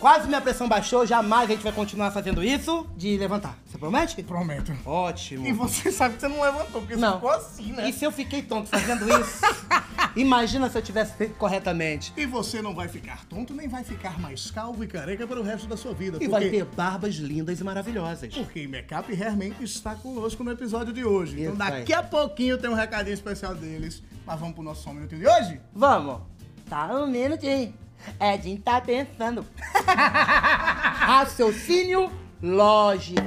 Quase minha pressão baixou, jamais a gente vai continuar fazendo isso de levantar. Você promete? Prometo. Ótimo. E você sabe que você não levantou, porque Não. você ficou assim, né? E se eu fiquei tonto fazendo isso? Imagina se eu tivesse feito corretamente. E você não vai ficar tonto, nem vai ficar mais calvo e careca para o resto da sua vida. E porque... vai ter barbas lindas e maravilhosas. Porque Makeup Hairman está conosco no episódio de hoje. Então Isso daqui aí. a pouquinho tem um recadinho especial deles. Mas vamos pro nosso só um minutinho de hoje? Vamos. Tá um minutinho. Edinho tá pensando. Raciocínio lógico.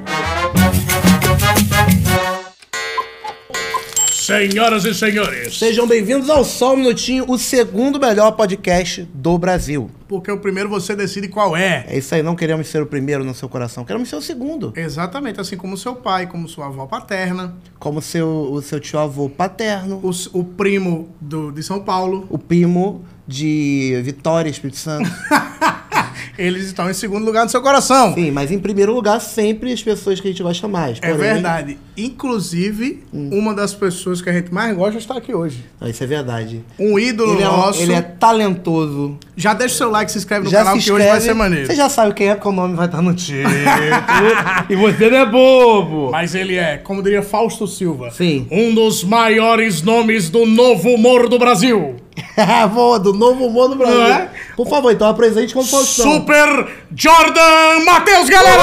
Senhoras e senhores. Sejam bem-vindos ao Só um Minutinho, o segundo melhor podcast do Brasil. Porque o primeiro você decide qual é. É isso aí, não queremos ser o primeiro no seu coração, queremos ser o segundo. Exatamente, assim como seu pai, como sua avó paterna, Como seu, o seu tio-avô paterno, o, s- o primo do, de São Paulo. o primo de Vitória, Espírito Santo. Eles estão em segundo lugar no seu coração. Sim, mas em primeiro lugar, sempre as pessoas que a gente gosta mais. É Porém- verdade. Inclusive, uma das pessoas que a gente mais gosta está aqui hoje. Não, isso é verdade. Um ídolo Ele é, um- nosso. ele é talentoso. Já deixa o seu like, se inscreve no já canal se que hoje vai inscreve. ser maneiro. Você já sabe quem é, porque o nome vai estar no título. e você não é bobo. Mas ele é, como diria Fausto Silva, Sim. um dos maiores nomes do novo humor do Brasil. Boa, do novo humor do Brasil. É? Por favor, então apresente como Faustão. Super Jordan Matheus, galera!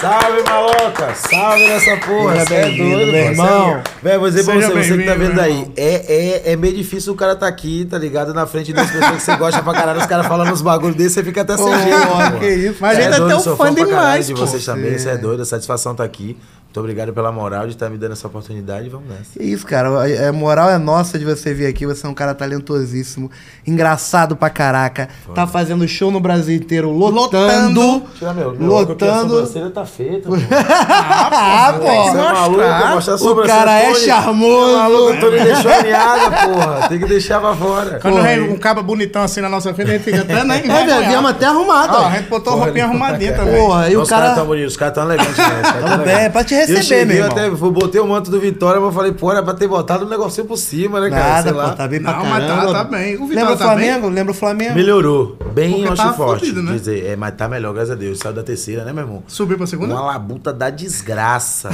Salve, maloca! Salve nessa porra! Seja Cê é doido, meu pô, irmão. é- Véi, vou dizer pra você, você que tá vendo aí, é, é, é meio difícil o cara tá aqui, tá ligado? Na frente das pessoas que você gosta pra caralho, os caras falando uns bagulho desse, você fica até sem jeito. que isso. Mas Cê a gente é doido, teu sou fã caralho demais, de vocês também, você é doido, a satisfação tá aqui. Muito obrigado pela moral de estar me dando essa oportunidade, vamos nessa. Que isso, cara. A, a moral é nossa de você vir aqui. Você é um cara talentosíssimo, engraçado pra caraca. Tá fazendo show no Brasil inteiro, lotando. Lotando. Tira meu, meu a lotando. sobrancelha tá feita, pô. Ah, Tem que pô. É maluco, mostrar a O cara é charmoso. Maluco, o Tony deixou alinhada, porra. Tem que deixar pra fora. Quando Porra, vem um caba bonitão assim na nossa frente, a gente fica até, né? É, velho, viemos até arrumado. Ó, ó. a gente botou a Porra, roupinha arrumadinha também. Porra, e o os caras cara. tão bonitos, os caras tão elegantes, né? Os caras tão Tamo bem, elegantes. é pra te Eu cheguei, meu eu irmão. até vou- botei o manto do Vitória, mas eu falei, pô, era pra ter botado um negocinho por cima, né, cara? Nada, Sei pô, lá. tá bem pra Não, mas tá- tá bem. O Vitória Lembra o tá Flamengo? Lembra o Flamengo? Melhorou. Bem, eu acho forte. né? Dizer, é, mas tá melhor, graças a Deus. Saiu da terceira, né, meu irmão? Subiu pra segunda? Uma labuta da desgraça.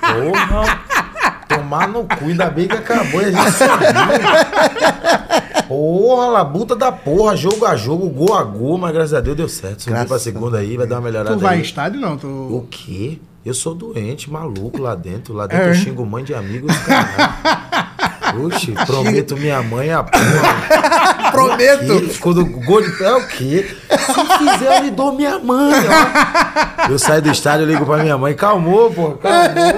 Porra. Tomar no cu, ainda bem que acabou e a gente subiu. Porra, labuta da porra, jogo a jogo, gol a gol, mas graças a Deus deu certo. Subiu pra segunda aí, vai dar uma melhorada Tu vai em aí. estádio, não? Tu... O quê? Eu sou doente, maluco lá dentro. Lá dentro É. eu xingo mãe de amigos, caralho. Oxe, prometo minha mãe a porra. Prometo. Quando o gol de pé é o quê? Se fizer, eu lhe dou minha mãe, ó. Eu saio do estádio, eu ligo pra minha mãe. Calmou, pô, calmou.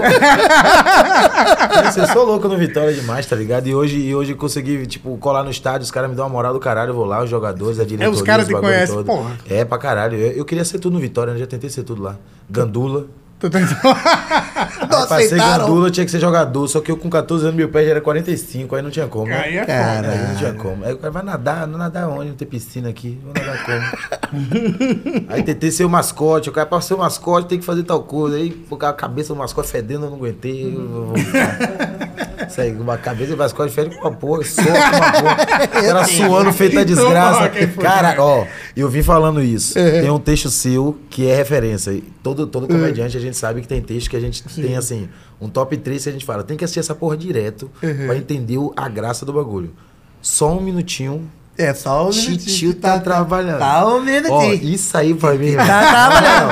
Você sou louco no Vitória demais, tá ligado? E hoje, e hoje eu consegui, tipo, colar no estádio, os caras me dão uma moral do caralho, eu vou lá, os jogadores, a diretoria, É, os caras te conhecem, porra. É, pra caralho. Eu, eu queria ser tudo no Vitória, né? Já tentei ser tudo lá. Gandula. Tu. Não Aí, pra ser aceitaram. gandula, eu tinha que ser jogador. Só que eu com 14 anos, meu pé já era 45, aí não tinha como. Aí é Cara. Aí não tinha como. Aí o cara vai nadar, não nadar onde? Não tem piscina aqui. Vou nadar como? aí tentei ser o mascote. O cara, pra ser o mascote, tem que fazer tal coisa. Aí a cabeça do mascote fedendo, eu não aguentei. Eu vou. Isso aí, uma cabeça do mascote fede com uma porra, com uma porra. Cara suando, feito a Então, desgraça. Cara, ó, eu vim falando isso. Tem um texto seu que é referência. E Todo, todo comediante a gente sabe que tem texto que a gente tem assim, um top 3 que a gente fala, tem que assistir essa porra direto pra entender a graça do bagulho. Só um minutinho. É, só um Titio minutinho. tá, trabalhando. Tá um Ó, minutinho. isso aí pra mim. Tá trabalhando.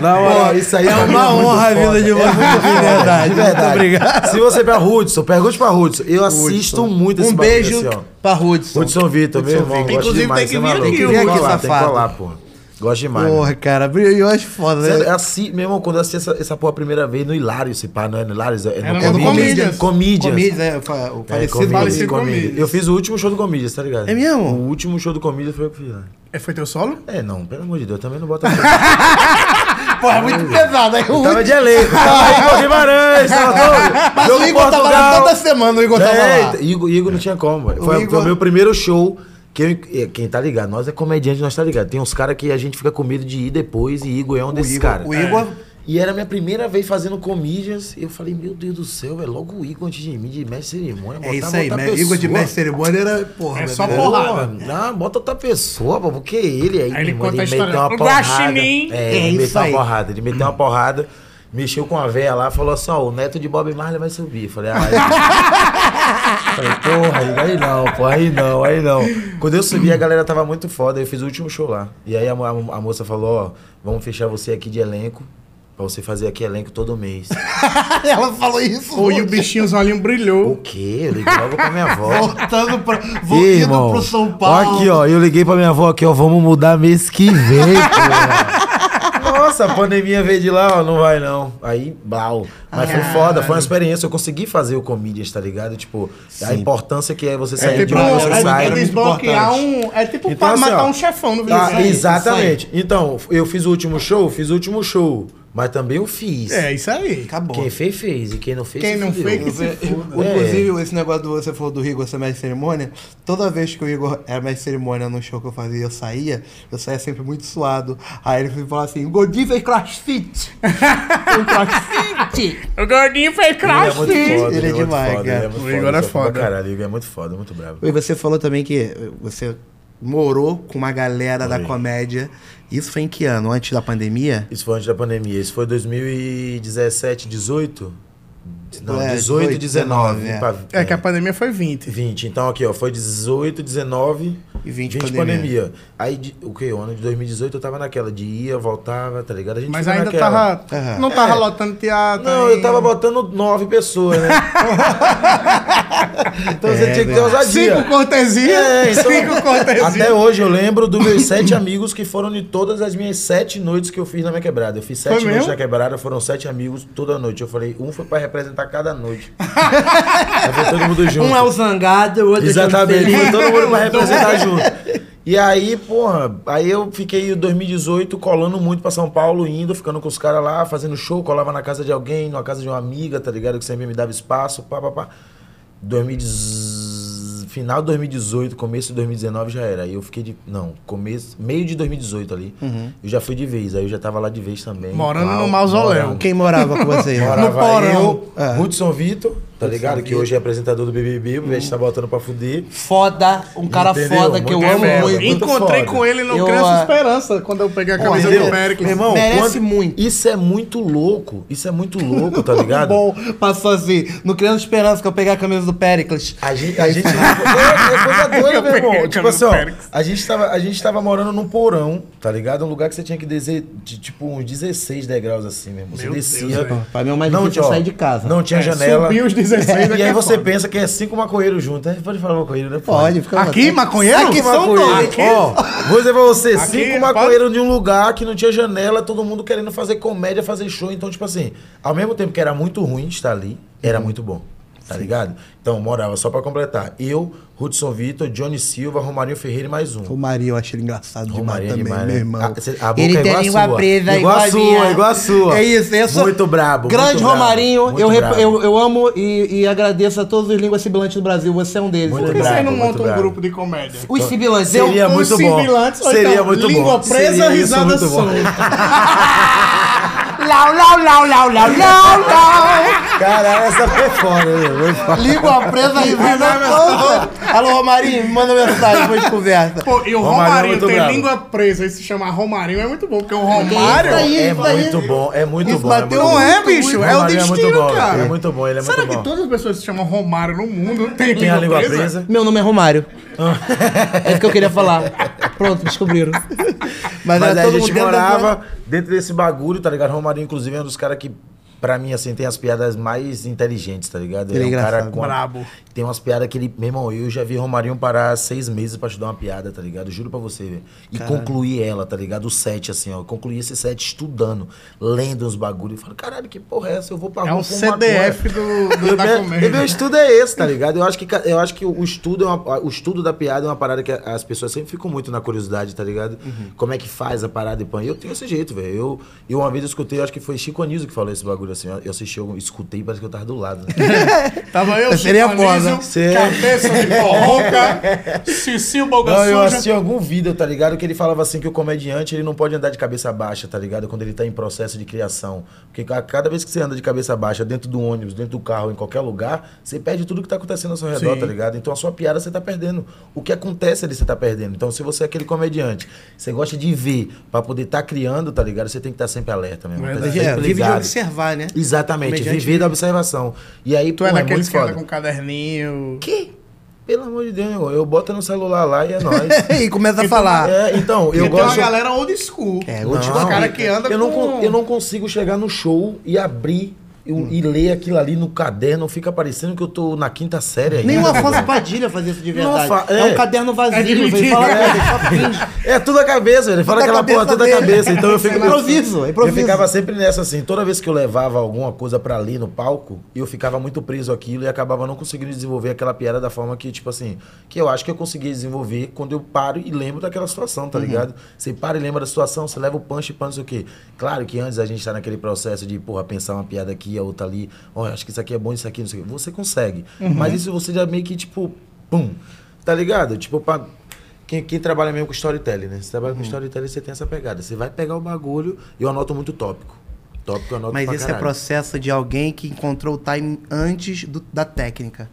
Moral, isso aí É uma muito honra a vida de É você, muito de foda, verdade. De verdade. Muito obrigado. Se você pra Hudson, pergunte pra Hudson. Eu assisto muito esse Um beijo assim, ó. pra Hudson. Hudson Vitor, meu irmão. Inclusive, tem que é vir aqui, Tem que aqui, colar, tem que safado. colar, pô. Gosto demais. mano. Porra, cara, eu acho foda, né? é assim, meu irmão, quando eu assisti essa, essa porra a primeira vez no Hilário, esse pá, não é no Hilário? É no, no Comedians. Comedians. Comedians. É, o o É, falecido Comedians, Falecido Comedians. Comedians. Comedians. Eu fiz o último show do Comedians, tá ligado? É mesmo? O último show do Comedians foi eu que fiz. né? É, Foi teu solo? É, não, pelo amor de Deus, também não bota. Porra, é muito pesado. Aí o Eu tava de elenco, tava aí o Guimarães, tava todo. Mas Jogo o Igor tava lá Portugal. toda semana, o Igor tava É, lá. Igor, Igor não tinha como. velho. O Foi, Igor- foi o meu primeiro show. Que eu, eh, quem tá ligado? Nós é comediante, nós tá ligado. Tem uns caras que a gente fica com medo de ir depois e Igor é um desses Igor- caras. o Igor- E era a minha primeira vez fazendo comídias. E eu falei, meu Deus do céu, é logo o Igor antes de mim, de mestre cerimônia. É isso aí, me- Igor de mestre cerimônia era, porra. É meu só porrada. Não, bota outra pessoa, pô, porque ele aí, Aí ele irmão, ele meteu uma O porrada. É, É ele isso meteu aí. uma porrada, ele meteu uma porrada, mexeu com a véia lá, falou assim, ó, o neto de Bob Marley vai subir. Falei, ah, aí- Falei, porra, aí- não, pô, aí não, aí não. Quando eu subi, a galera tava muito foda, eu fiz o último show lá. E aí a, mo- a moça falou, ó, vamos fechar você aqui de elenco, pra você fazer aqui elenco todo mês. Ela falou isso. Pô, e o bichinho, os olhinhos brilhou. o quê? Eu liguei logo pra minha avó. Voltando pra. Voltando irmão, pro São Ó Paulo. aqui, ó. Eu liguei pra minha avó aqui, ó. Vamos mudar mês que vem, porra. Nossa, a pandemia veio de lá, ó. Não vai, não. Aí, blau. Mas foi foda, foi uma experiência. Eu consegui fazer o Comedians, tá ligado? Tipo, a Sim. importância que é você É sair tipo, de onde você é, sai. é desbloquear importante. um. É tipo Então, pra assim, matar ó, um chefão no aí, exatamente. Então, eu fiz o último show, fiz o último show. Mas também eu fiz. É, isso aí. Acabou. Quem fez, fez. E quem não fez, Quem não fez, que se foda. Inclusive, esse negócio do você falou do Igor ser mestre de cerimônia, toda vez que o Igor era mestre de cerimônia no show que eu fazia, eu saía, eu saía sempre muito suado. Aí ele falava assim, o Godinho fez crossfit. Fez crossfit. O gordinho fez Ele é muito foda, Ele é demais, foda, cara. ele é O foda, Igor é foda. Caralho, o Igor é muito foda, muito bravo. E você falou também que você morou com uma galera da Morei. comédia. Isso foi em que ano? Antes da pandemia? Isso foi antes da pandemia. Isso foi 2017, 18? Não, É, 18, 19. 19, é. pra- É que a pandemia foi 20. 20. Então aqui, ó, foi 18, 19 E 20 20 pandemia. pandemia. Aí, de- o que? O ano de 2018 eu tava naquela de ia, voltava, tá ligado? A gente Mas ainda naquela. tava. Aham. Não tava É. lotando teatro. Não, eu ainda. tava botando nove pessoas, né? então você É, tinha que ter ousadia. Cinco cortesias. É, então, Cinco cortesias. Até hoje eu lembro dos meus sete amigos que foram de todas as minhas sete noites que eu fiz na minha quebrada. Eu fiz sete Foi noites mesmo? na quebrada, foram sete amigos toda noite. Eu falei, um foi pra representar cada noite. Foi todo mundo junto. Um é o zangado, o outro Exatamente, é o foi todo mundo pra representar junto. E aí, porra, aí eu fiquei em 2018 colando muito pra São Paulo, indo, ficando com os caras lá, fazendo show, colava na casa de alguém, na casa de uma amiga, tá ligado? Que sempre me dava espaço, pá, pá, pá. 2010 Final de 2018, começo de 2019 já era. Aí eu fiquei de. Não, começo. Meio de 2018 ali. Eu já fui de vez. Aí eu já tava lá de vez também. Morando no mausoléu. morando. Quem morava com você? Morava No porão. eu, É. Hudson Vitor, tá ligado? Que hoje é apresentador do BBB, o Veste tá botando pra fuder. Foda, um cara Entendeu? foda que eu Muito amo muito. Encontrei foda. com ele no Eu, Criança ah, Esperança, quando eu peguei a camisa entendeu? do Péricles. Meu irmão, Merece muito. Isso é muito louco. Isso é muito louco, tá ligado? Bom, passou assim, no Criança Esperança, que eu peguei a camisa do Pericles. A gente, a gente é, é coisa doida, Eu meu irmão. a Tipo assim, ó, do Péricles. a gente, tava, a gente tava morando num porão, tá ligado? Um lugar que você tinha que descer, de, tipo, uns 16 degraus assim mesmo. Você Meu descia. Deus. Pra mim é mais Não difícil tinha, é ó, sair de casa. Não tinha É, janela. subir os 16 E daqui aí é você foda. pensa que é cinco maconheiros juntos. né? Pode falar maconheiro, né? Pode, fica à Aqui, maconheiro? Aqui são todos. Ó, vou dizer pra você, Aqui, cinco pode- maconheiros de um lugar que não tinha janela, todo mundo querendo fazer comédia, fazer show. Então, tipo assim, ao mesmo tempo que era muito ruim estar ali, era Uhum. muito bom. Tá ligado? Então, morava só pra completar. Eu, Hudson Vitor, Johnny Silva, Romarinho Ferreira e mais um. O Maria eu acho ele engraçado demais Romarinho é também, demais, meu né? irmão. A- cê- a boca ele é tem igual a língua sua. presa, Igual a sua, igual a sua. É isso, eu sou Muito brabo, Grande muito Romarinho, muito eu, rep- brabo. eu, eu amo e, e agradeço a todos os línguas sibilantes do Brasil. Você é um deles. Muito Por que você brabo, não muito monta um brabo. grupo de comédia? Os sibilantes. Seria eu, muito Os bom. Seria então, muito língua bom. presa, Seria risada solta. Lau, lau, lau, lau, lau, lau, lau. Caralho, essa foi foda, meu. Foi foda. Língua presa, risada solta. Alô, Romarinho, me manda mensagem, depois de conversa. Pô, e o Romarinho é Romarinho muito tem bravo. língua presa e se chamar Romarinho é muito bom, porque o isso Romário. aí? É isso aí. muito bom, é muito Isso bom. bateu é Não muito é, bom. bicho? É o é muito destino, bom, cara. É muito bom, ele é Será muito que bom. todas as pessoas que se chamam Romário no mundo têm Tem a língua presa? presa. Meu nome é Romário. É isso que eu queria falar. Pronto, descobriram. Mas, Mas aí a gente da- morava dentro desse bagulho, tá ligado? Romarinho, inclusive, é um dos caras que, pra mim, assim, tem as piadas mais inteligentes, tá ligado? Ele é um cara engraçado. com. Brabo. Tem umas piadas que ele. Meu irmão, eu já vi Romarinho parar seis meses pra estudar uma piada, tá ligado? Juro pra você, velho. E concluir ela, tá ligado? O set, assim, ó. Concluir esse set estudando, lendo os bagulhos. E falo, caralho, que porra é essa? Eu vou pra É rua um com CDF do, do- meu, da meu- comédia. meu estudo é esse, tá ligado? Eu acho que, eu acho que o estudo, é uma- o estudo da piada é uma parada que as pessoas sempre ficam muito na curiosidade, tá ligado? Como é que faz a parada e põe. Eu tenho esse jeito, velho. Eu, eu uma vez eu escutei, eu acho que foi Chico Anísio que falou esse bagulho assim. Eu assisti, eu escutei, parece que eu tava do lado. né? Tava eu, Seria Chico Foda. Cê- cabeça de forroca, Cicinho Não, eu assisti algum vídeo, tá ligado? Que ele falava assim que o comediante ele não pode andar de cabeça baixa, tá ligado? Quando ele tá em processo de criação. Porque ca- cada vez que você anda de cabeça baixa, dentro do ônibus, dentro do carro, em qualquer lugar, você perde tudo que tá acontecendo ao seu redor, Sim. tá ligado? Então a sua piada você tá perdendo. O que acontece ali você tá perdendo. Então se você é aquele comediante, você gosta de ver pra poder estar criando, tá ligado? Você tem que estar sempre alerta mesmo. Tá Verdade. É, sempre vive de observar, né? Exatamente, viver da observação. E aí, Tu é pô, daqueles muito que anda foda. com caderninho. Que? Pelo amor de Deus, eu, eu boto no celular lá e é nóis. e começa a falar. É, então, Porque eu tem gosto. uma galera old school. É, old school. cara que anda eu não, com... con- eu não consigo chegar no show e abrir e, Hum. e ler aquilo ali no caderno, fica parecendo que eu tô na quinta série ainda. Nem o Afonso Padilha fazia isso de verdade. Fa- é. é. um caderno vazio, É ele fala finge. É tudo a cabeça. Ele fala Tudo aquela porra toda a cabeça. Então eu fico. É improviso, é improviso. Eu ficava sempre nessa assim. Toda vez que eu levava alguma coisa pra ler no palco, eu ficava muito preso àquilo e acabava não conseguindo desenvolver aquela piada da forma que, tipo assim, que eu acho que eu conseguia desenvolver quando eu paro e lembro daquela situação, Uhum. tá ligado? Você para e lembra da situação, você leva o punch, punch, não sei o quê. Claro que antes a gente tá naquele processo de, porra, pensar uma piada aqui, a outra ali. Ó, acho que isso aqui é bom, isso aqui, não sei o quê. Você consegue. Uhum. Mas isso você já meio que, tipo, pum. Tá ligado? Tipo, pra. Quem, quem trabalha mesmo com storytelling, né? Você trabalha Uhum. com storytelling, você tem essa pegada. Você vai pegar o bagulho, eu anoto muito tópico. Tópico eu anoto Mas esse é caralho. processo de alguém que encontrou o time antes do- da técnica.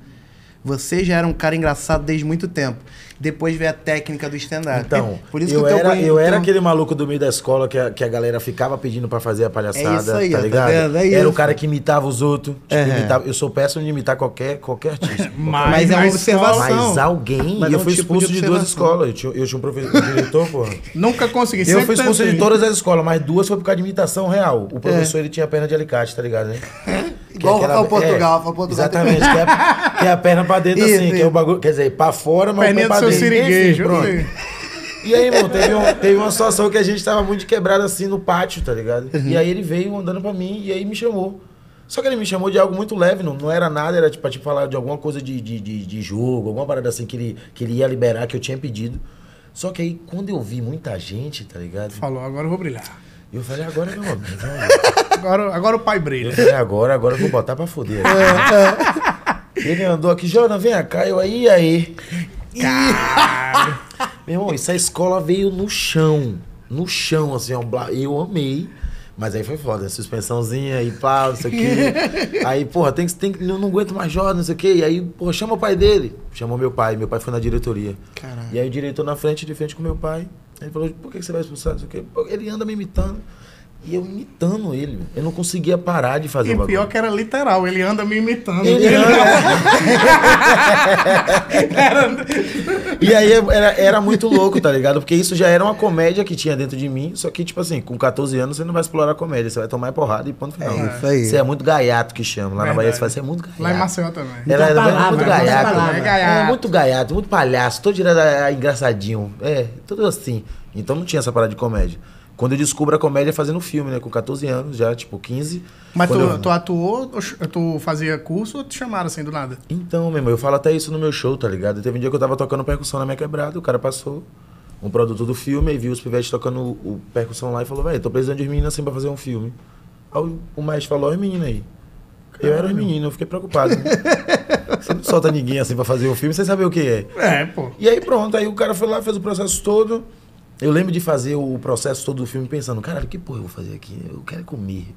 Você já era um cara engraçado desde muito tempo. Depois veio a técnica do stand-up. Então, Por isso eu, que o teu era, eu era aquele maluco do meio da escola que a, que a galera ficava pedindo pra fazer a palhaçada, É isso aí, tá tá ligado? vendo? É era isso. o cara que imitava os outros. Tipo, Uhum. imitava- eu sou péssimo de imitar qualquer, qualquer artista. Mas, Mas é uma observação. Mas alguém, Mas e é eu um fui tipo de expulso de, duas observação. escolas. Eu tinha, eu tinha um professor, um diretor, porra. Nunca consegui. Eu fui expulso de todas as escolas, mas duas foi por causa de imitação real. O professor, ele tinha perna de alicate, tá ligado, né? Que É. Igual o Rafael Portugal, Rafael Portugal Exatamente, que é, que é a perna pra dentro Isso, assim, que é isso. o bagulho, quer dizer, pra fora, mas o Perninha do pra seu dentro. siriguejo. Pronto. E aí, irmão, teve, um- teve uma situação que a gente tava muito quebrado assim no pátio, tá ligado? Uhum. E aí ele veio andando pra mim e aí me chamou. Só que ele me chamou de algo muito leve, não, não era nada, era tipo, pra te falar de alguma coisa de, de, de, de jogo, alguma parada assim que ele, que ele ia liberar, que eu tinha pedido. Só que aí, quando eu vi muita gente, tá ligado? Falou, agora eu vou brilhar. Eu falei, agora meu amigo. Agora, agora o pai Eu brilha. falei, agora, agora eu vou botar pra foder. É, Ele andou aqui, Jordan, vem cá, eu aí, e aí. Meu irmão, isso a escola veio no chão. No chão, assim, ó, eu amei. Mas aí foi foda, suspensãozinha e pá, não sei o quê. Aí, porra, tem que, tem não, não aguento mais Jordan, não sei o quê. E aí, porra, chama o pai dele. Chamou meu pai, meu pai foi na diretoria. Caralho. E aí o diretor na frente, de frente com meu pai. Ele falou, por que você vai expulsar, Ele anda me imitando. E eu imitando ele. Eu não conseguia parar de fazer E o bagulho. pior que era literal, ele anda me imitando. Ele anda- E aí era, era muito louco, tá ligado? Porque isso já era uma comédia que tinha dentro de mim. Só que, tipo assim, com 14 anos você não vai explorar comédia, você vai tomar porrada e ponto final. É isso aí. Você é muito gaiato que chama. Lá na Verdade. Bahia você fala, você é muito gaiato. Lá em Maceió também. Ela era palavra, muito muita gaiato. palavra. É, É gaiato. muito gaiato, muito palhaço, todo direto é, engraçadinho. É, tudo assim. Então não tinha essa parada de comédia. Quando eu descubro a comédia fazendo filme, né? Com 14 anos, já, tipo, 15. Mas tu, eu- tu atuou, tu fazia curso ou te chamaram assim do nada? Então, meu irmão, eu falo até isso no meu show, tá ligado? Teve um dia que eu tava tocando percussão na minha quebrada, o cara passou, um produtor do filme, aí viu os pivetes tocando o, o percussão lá e falou, velho, tô precisando de meninas assim pra fazer um filme. Aí o, o mestre falou, ó, as meninas aí. Eu era os meninos, eu fiquei preocupado. né? Você não solta ninguém assim pra fazer um filme, você sabe o que é. É, pô. E aí pronto, aí o cara foi lá, fez o processo todo. Eu lembro de fazer o processo todo do filme pensando, caralho, que porra eu vou fazer aqui? Eu quero comer.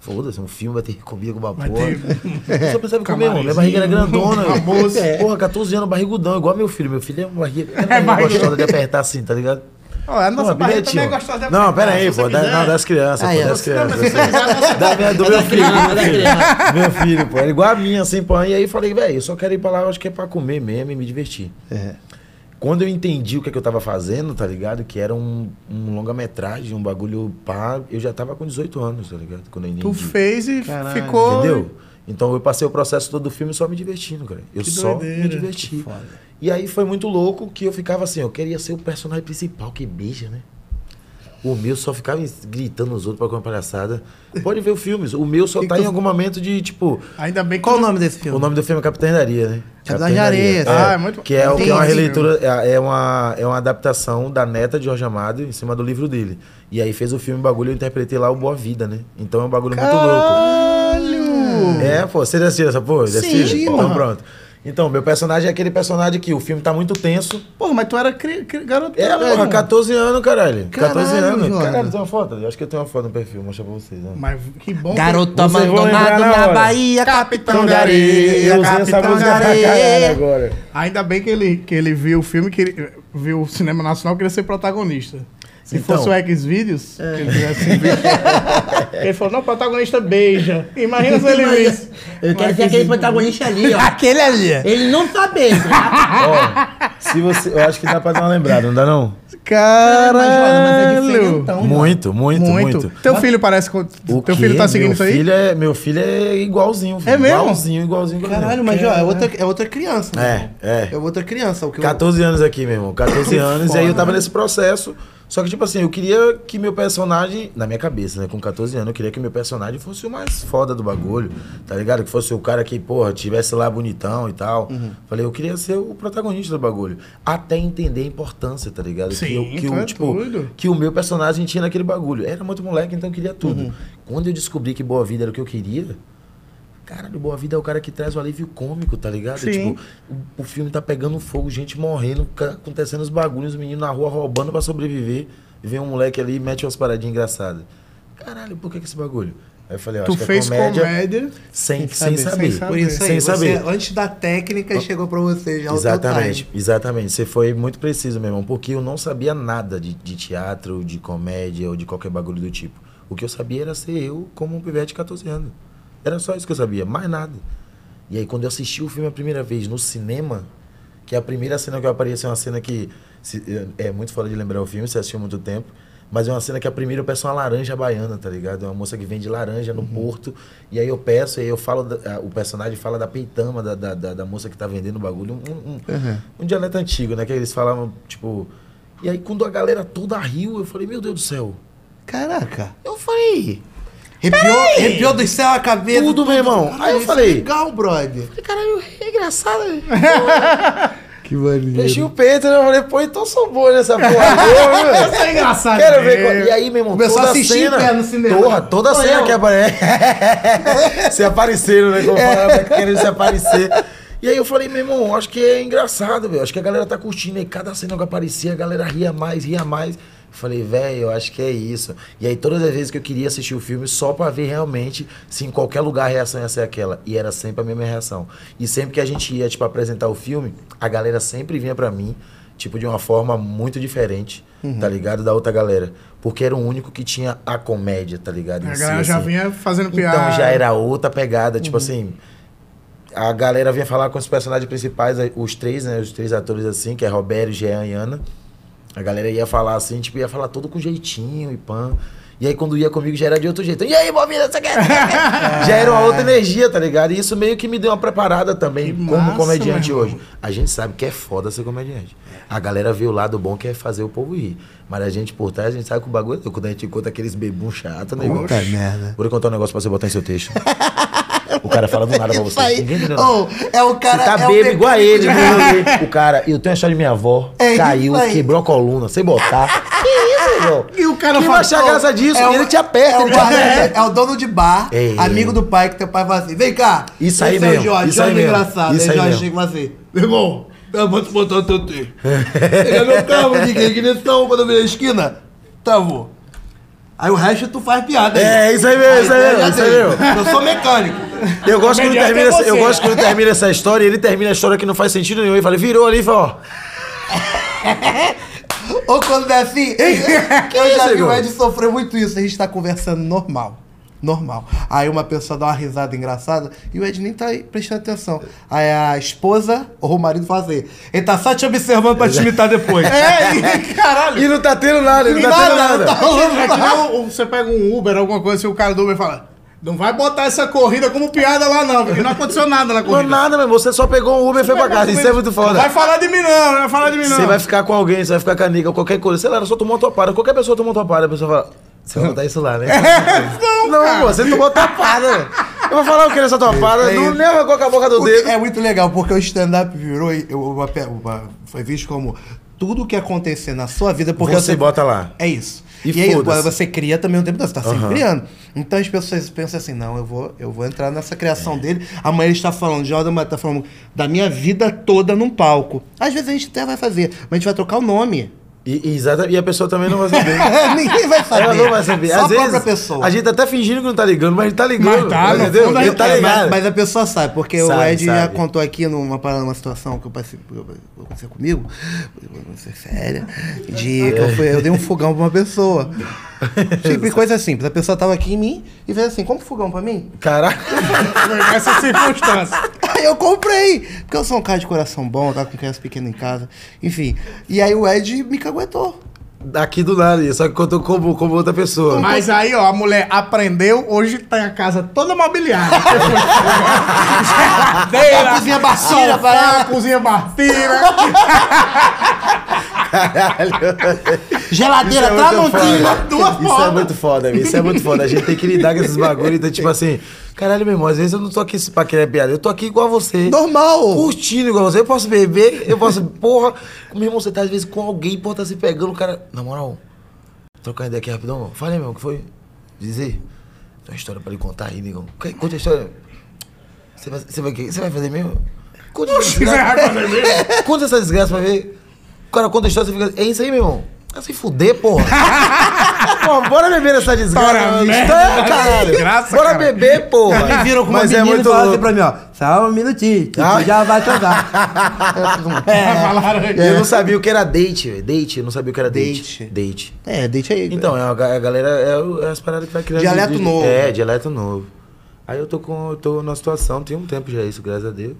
Foda-se, um filme vai ter que comer com uma porra. ter- Eu só pensava em comer, mano. Minha barriga era grandona. É. Porra, 14 anos, barrigudão, igual meu filho. Meu filho é uma barriga, é uma É barriga gostosa de apertar assim, tá ligado? Ó, a nossa Pô, bilhetinho. também é gostosa de Não, apertar, pera aí, pô. Da, não, das crianças, Ah, pô. é. Das crianças. Não. Da minha, do É meu filho. é meu filho. criança. Meu filho, pô. Era igual a minha, assim, pô. E aí falei, velho, eu só quero ir pra lá, eu acho que é pra comer mesmo e me divertir. É. Quando eu entendi o que, é que eu tava fazendo, tá ligado? Que era um, um longa-metragem, um bagulho pá, eu já tava com 18 anos, tá ligado? Quando eu entendi. Tu fez e Caralho. ficou. Entendeu? Então eu passei o processo todo do filme só me divertindo, cara. Eu Que só doideira. me diverti. E aí foi muito louco que eu ficava assim, eu queria ser o personagem principal que beija, né? O meu só ficava gritando nos outros pra comer palhaçada. Pode ver o filme. O meu só tá em algum momento de, tipo. Ainda bem que. Qual o nome desse filme? O nome do filme é Capitã da Areia, né? Capitã Capitã de Areia. Ah, é muito- Que é, que é uma releitura, é, é uma, é uma adaptação da neta de Jorge Amado em cima do livro dele. E aí fez o filme bagulho, eu interpretei lá o Boa Vida, né? Então é um bagulho muito louco. Caralho! É, pô, você assistiu essa porra? Sim, porra. Então pronto. Então, meu personagem é aquele personagem que o filme tá muito tenso. Porra, mas tu era cri... cri- garoto. É, porra, irmão? 14 anos, caralho. 14 Caralho, anos. Joana. Caralho, tem uma foto? Eu acho que eu tenho uma foto no perfil, vou mostrar pra vocês. Né? Mas que bom. que- Garoto lembrar abandonado na na. Bahia, capitão de areia, Eu usei essa capitão de música pra caralho areia. agora. Ainda bem que ele, que ele viu o filme, que ele viu o cinema nacional, queria ser protagonista. Se Então. fosse o X-Videos, que ele tivesse visto. ele falou, não, o protagonista beija. Imagina se ele visse. Eu quero ser aquele que- protagonista ali, ó. Aquele ali. Ele não sabe, tá? Ó, se você, eu acho que dá pra dar uma lembrada, não dá não? Caralho! É Joana. Muito, muito, muito. muito. Teu filho parece com. O Teu quê? filho tá seguindo meu isso aí? Filho é, meu filho é igualzinho. filho. É mesmo? Igualzinho, igualzinho, igualzinho. Caralho, mas ó, é outra, é outra criança. É, é. É outra criança. O que eu- 14 anos aqui, meu irmão. 14 anos. E aí eu tava nesse processo. Só que, tipo assim, eu queria que meu personagem, na minha cabeça, né, com 14 anos, eu queria que meu personagem fosse o mais foda do bagulho, tá ligado? Que fosse o cara que, porra, tivesse lá bonitão e tal. Falei, eu queria ser o protagonista do bagulho. Até entender a importância, tá ligado? Sim, que, eu- que, o, é tipo, que o meu personagem tinha naquele bagulho. Era muito moleque, então eu queria tudo. Quando eu descobri que Boa Vida era o que eu queria, Caralho, Boa Vida é o cara que traz o alívio cômico, tá ligado? Sim. Tipo, o, o filme tá pegando fogo, gente morrendo, acontecendo os bagulhos, os meninos na rua roubando pra sobreviver. E vem um moleque ali e mete umas paradinhas engraçadas. Caralho, por que, que esse bagulho? Aí eu falei, Tu acho que fez é comédia, comédia. sem, Sem sem, saber, sem saber. Por isso aí, sem você, saber. antes da técnica, chegou pra você já Exatamente, exatamente. Você foi muito preciso, meu irmão, porque eu não sabia nada de, de teatro, de comédia ou de qualquer bagulho do tipo. O que eu sabia era ser eu como um pivete de 14 anos. Era só isso que eu sabia, mais nada. E aí, quando eu assisti o filme a primeira vez no cinema, que a primeira cena que eu apareci é uma cena que se- é muito fora de lembrar o filme, você assistiu há muito tempo. Mas é uma cena que a primeira eu peço uma laranja baiana, tá ligado? É uma moça que vende laranja no porto. E aí eu peço, e aí eu falo, da- o personagem fala da peitama da, da, da, da moça que tá vendendo o bagulho. Um, um, um dialeto antigo, né? Que eles falavam, tipo. E aí quando a galera toda riu, eu falei, meu Deus do céu. Caraca. Eu falei, Arrepiou, arrepiou do céu a cabeça. Tudo, meu irmão. Caralho, Aí eu isso falei- é Legal, brother. caralho, é engraçado. né? Que maneiro. Fechei o peito, né? Eu falei, pô, então sou bom nessa porra. Isso é engraçado. Quero ver. qual- E aí, meu irmão, Começou toda a assistir cena, pé no cinema. Porra, toda Sou cena eu. que aparece. se apareceram, né? Como falava, querendo se aparecer. E aí eu falei, meu irmão, acho que é engraçado, velho. Acho que a galera tá curtindo. E cada cena que aparecia, a galera ria mais, ria mais. Eu falei, velho, eu acho que é isso. E aí todas as vezes que eu queria assistir o filme, só pra ver realmente se em qualquer lugar a reação ia ser aquela. E era sempre a mesma reação. E sempre que a gente ia, tipo, apresentar o filme, a galera sempre vinha pra mim, tipo, de uma forma muito diferente, tá ligado? Da outra galera. Porque era o único que tinha a comédia, tá ligado? A si, galera já assim. vinha fazendo piada. Então já era outra pegada, tipo assim. A galera vinha falar com os personagens principais, os três, né? Os três atores assim, que é Roberto, Jean e Ana. A galera ia falar assim, tipo, ia falar todo com jeitinho e pan. E aí quando ia comigo já era de outro jeito. E aí, bobina, você quer? já era uma outra energia, tá ligado? E isso meio que me deu uma preparada também, Que como massa, comediante hoje. A gente sabe que é foda ser comediante. A galera vê o lado bom que é fazer o povo rir. Mas a gente por trás, a gente sabe que o bagulho é quando a gente conta aqueles bebum chato, né? Puta merda. Vou contar um negócio pra você botar em seu texto. o cara fala do nada pra você. aí. Ninguém entendeu nada. Ô, é o cara. Você tá é igual a ele, né? O cara, eu tenho a história de minha avó, É caiu, quebrou a coluna, sem botar. que isso, irmão? E o cara Quem fala, vai achar "Ô, graça disso? É o- ele te aperta, é, o ele te aperta. é o dono de bar, É. amigo do pai, que teu pai fala assim: vem cá. Isso aí é mesmo, o Jorge, isso aí Jorge é mesmo, engraçado. isso aí Jorge mesmo. chega e fala assim: meu irmão, eu vou te botar o teu teu. Pegar meu carro, ninguém que nesse não, quando eu vir na esquina. Tá. Aí o resto tu faz piada. É, isso aí mesmo, isso aí eu mesmo, isso aí mesmo. Eu sou mecânico. Eu gosto, quando termina, é essa- eu gosto quando termina essa história e ele termina a história que não faz sentido nenhum. E fala, virou ali e fala, ó. Ou quando é assim, eu já vi o? Ed sofrer muito isso. A gente tá conversando normal. Normal. Aí uma pessoa dá uma risada engraçada e o Ed nem tá aí prestando atenção. Aí a esposa ou o marido fala assim: ele tá só te observando pra te imitar depois. É, e- caralho. E não tá tendo nada, ele não tá tendo Nada, tá rolando É que nada. nem o- o- você pega um Uber, alguma coisa assim, o cara do Uber fala. Não vai botar essa corrida como piada lá, não, porque não aconteceu nada na Não corrida. nada, meu irmão. Você só pegou um Uber e foi pra casa. Isso é muito Não foda. vai falar de mim, não, não vai falar de mim, não. Você vai ficar com alguém, você vai ficar com a nega, qualquer coisa. Sei lá, ela só tomou uma topada. Qualquer pessoa tomou uma topada, a pessoa fala. Você vai botar isso lá, né? não, Não, cara. você tomou velho. Eu vou falar o que nessa topada? É Não arrancou com a boca do dedo. É muito legal, porque o stand-up virou uma, uma- foi visto como tudo que acontecer na sua vida, porque Você bota lá. É isso. E E, aí, você cria também o tempo todo, você tá sempre criando. Então as pessoas pensam assim, não, eu vou, eu vou entrar nessa criação dele. Amanhã ele está falando, Jordan está falando da minha vida toda num palco. Às vezes a gente até vai fazer, mas a gente vai trocar o nome. E, e exata- e a pessoa também não vai saber. Ninguém vai saber. Ela não vai saber. Só Às a própria vezes, pessoa. A gente tá até fingindo que não tá ligando, mas a gente tá ligando. Mas tá, entendeu? fundo a Ele tá É, ligado. mas, mas a pessoa sabe, porque o Sabe, Ed já sabe. contou aqui numa parada, uma situação que eu passei, eu- eu- aconteceu comigo, vou ser séria, de que eu, fui- eu dei um fogão pra uma pessoa. Sempre coisa simples. A pessoa tava aqui em mim e fez assim, compra um fogão pra mim? Caraca. Foi nessa circunstância. Aí eu comprei, porque eu sou um cara de coração bom, eu tava com criança pequena em casa, enfim. E aí o Ed me caguetou. Aqui do nada, só que contou como, como outra pessoa. Mas aí, ó, a mulher aprendeu, hoje tá a casa toda mobiliada. Geladeira, A cozinha bacia, sofá, parada. cozinha batida. Geladeira, Isso é muito tramontina. foda. duas Isso é muito foda. Isso é muito foda. A gente tem que lidar com esses bagulhos. Então, tipo assim, caralho, meu irmão, às vezes eu não tô aqui pra querer piada. Eu tô aqui igual a você. Normal. Curtindo igual você. Eu posso beber, eu posso. Porra. Meu irmão, você tá às vezes com alguém, pô, tá se pegando, o cara. Na moral, trocar ideia aqui rapidão, irmão. Fala aí, meu, o que foi? Dizer. Tem uma história pra lhe contar aí, negão. Que- Conte a história. Você vai, você vai, você vai fazer mesmo? Você vai desgraça. fazer mesmo? Conta essa desgraça pra ver. O cara conta a história, você fica. É isso aí, meu irmão. Vai se fuder, porra. Pô, bora beber nessa desgraça. Mano. merda, História, caralho. desgraça, bora cara. beber, porra. Me viram com uma Mas é menina muito e falaram assim pra mim, ó. Só um minutinho, que Ah. já vai casar. Aí. Eu não sabia o que era date, velho. Date, eu não sabia o que era date. Date. Date. é, deixa aí. Então, é a, ga- a galera é, é as paradas que vai criando. Dialeto de- novo. É, dialeto novo. Aí eu tô com. Eu tô numa situação, tem um tempo já isso, graças a Deus.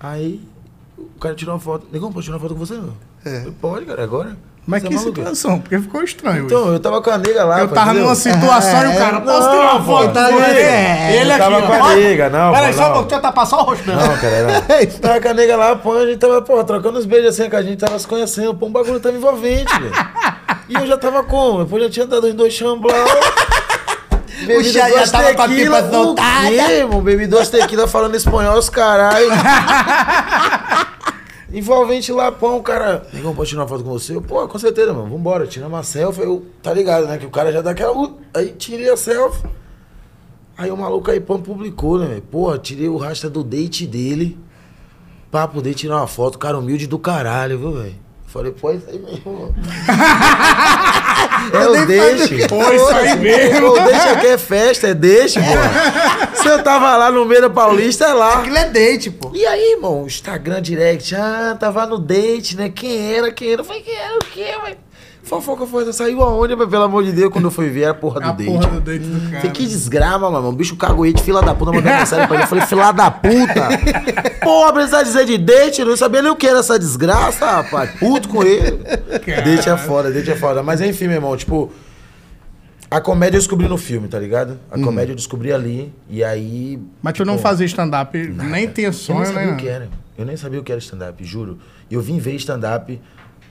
Aí o cara tirou uma foto. Negão, pode tirar uma foto com você, não? É. Eu, Pode, cara, agora. Mas Você é que maluco? situação? Porque ficou estranho. hoje. Então, eu tava com a nega lá. eu tava entendeu? numa situação e o cara, posso tirar uma foto? tá com é. Ele Eu tava aqui, com ó. a nega, não, Peraí, só um deixa eu tapar só o rosto dela. Não, cara, não. Tava com a nega lá, pô, a gente tava, pô, trocando uns beijos assim, que a gente tava se conhecendo, pô, um bagulho tava envolvente, velho. E eu já tava com, depois já tinha dado uns dois chamblau. Bebi já- duas já tava com a pipa soltada. O? Bebi duas tequilas falando espanhol, os caralho. Envolvente lá, pão, cara. Negão, pode tirar uma foto com você? Eu, pô, com certeza, mano. Vambora, tira uma selfie. Eu, tá ligado, né? Que o cara já dá aquela. Aí tirei a selfie. Aí o maluco aí, pão, publicou, né, velho? Porra, tirei o rastro do date dele pra poder tirar uma foto. Cara humilde do caralho, viu, velho? Falei, pô, é isso aí mesmo. é o deixe. Aí mesmo. Pô, deixa aqui é festa, é deixe, pô. Se eu tava lá no meio da Paulista, é lá. Aquilo é date, pô. E aí, irmão, Instagram direct, ah, tava no date, né? Quem era, quem era? Eu falei, quem era o quê, velho? Fofoca foi, saiu aonde, mas pelo amor de Deus, quando eu fui ver, era a porra do A date. porra do date do cara. Falei, que desgrama, mano. O bicho cagoete, fila da puta, mandando mensagem pra ele. Eu falei, fila da puta. Porra, precisa dizer de date? Eu não sabia nem o que era essa desgraça, rapaz. Puto com ele. Date é foda, date é foda. Mas enfim, meu irmão, tipo. A comédia eu descobri no filme, tá ligado? A comédia eu descobri ali. E aí. Mas tu não tipo, fazia stand-up, nem tinha eu nem sonho, sabia né? o que era. Eu nem sabia o que era stand-up, juro. Eu vim ver stand-up,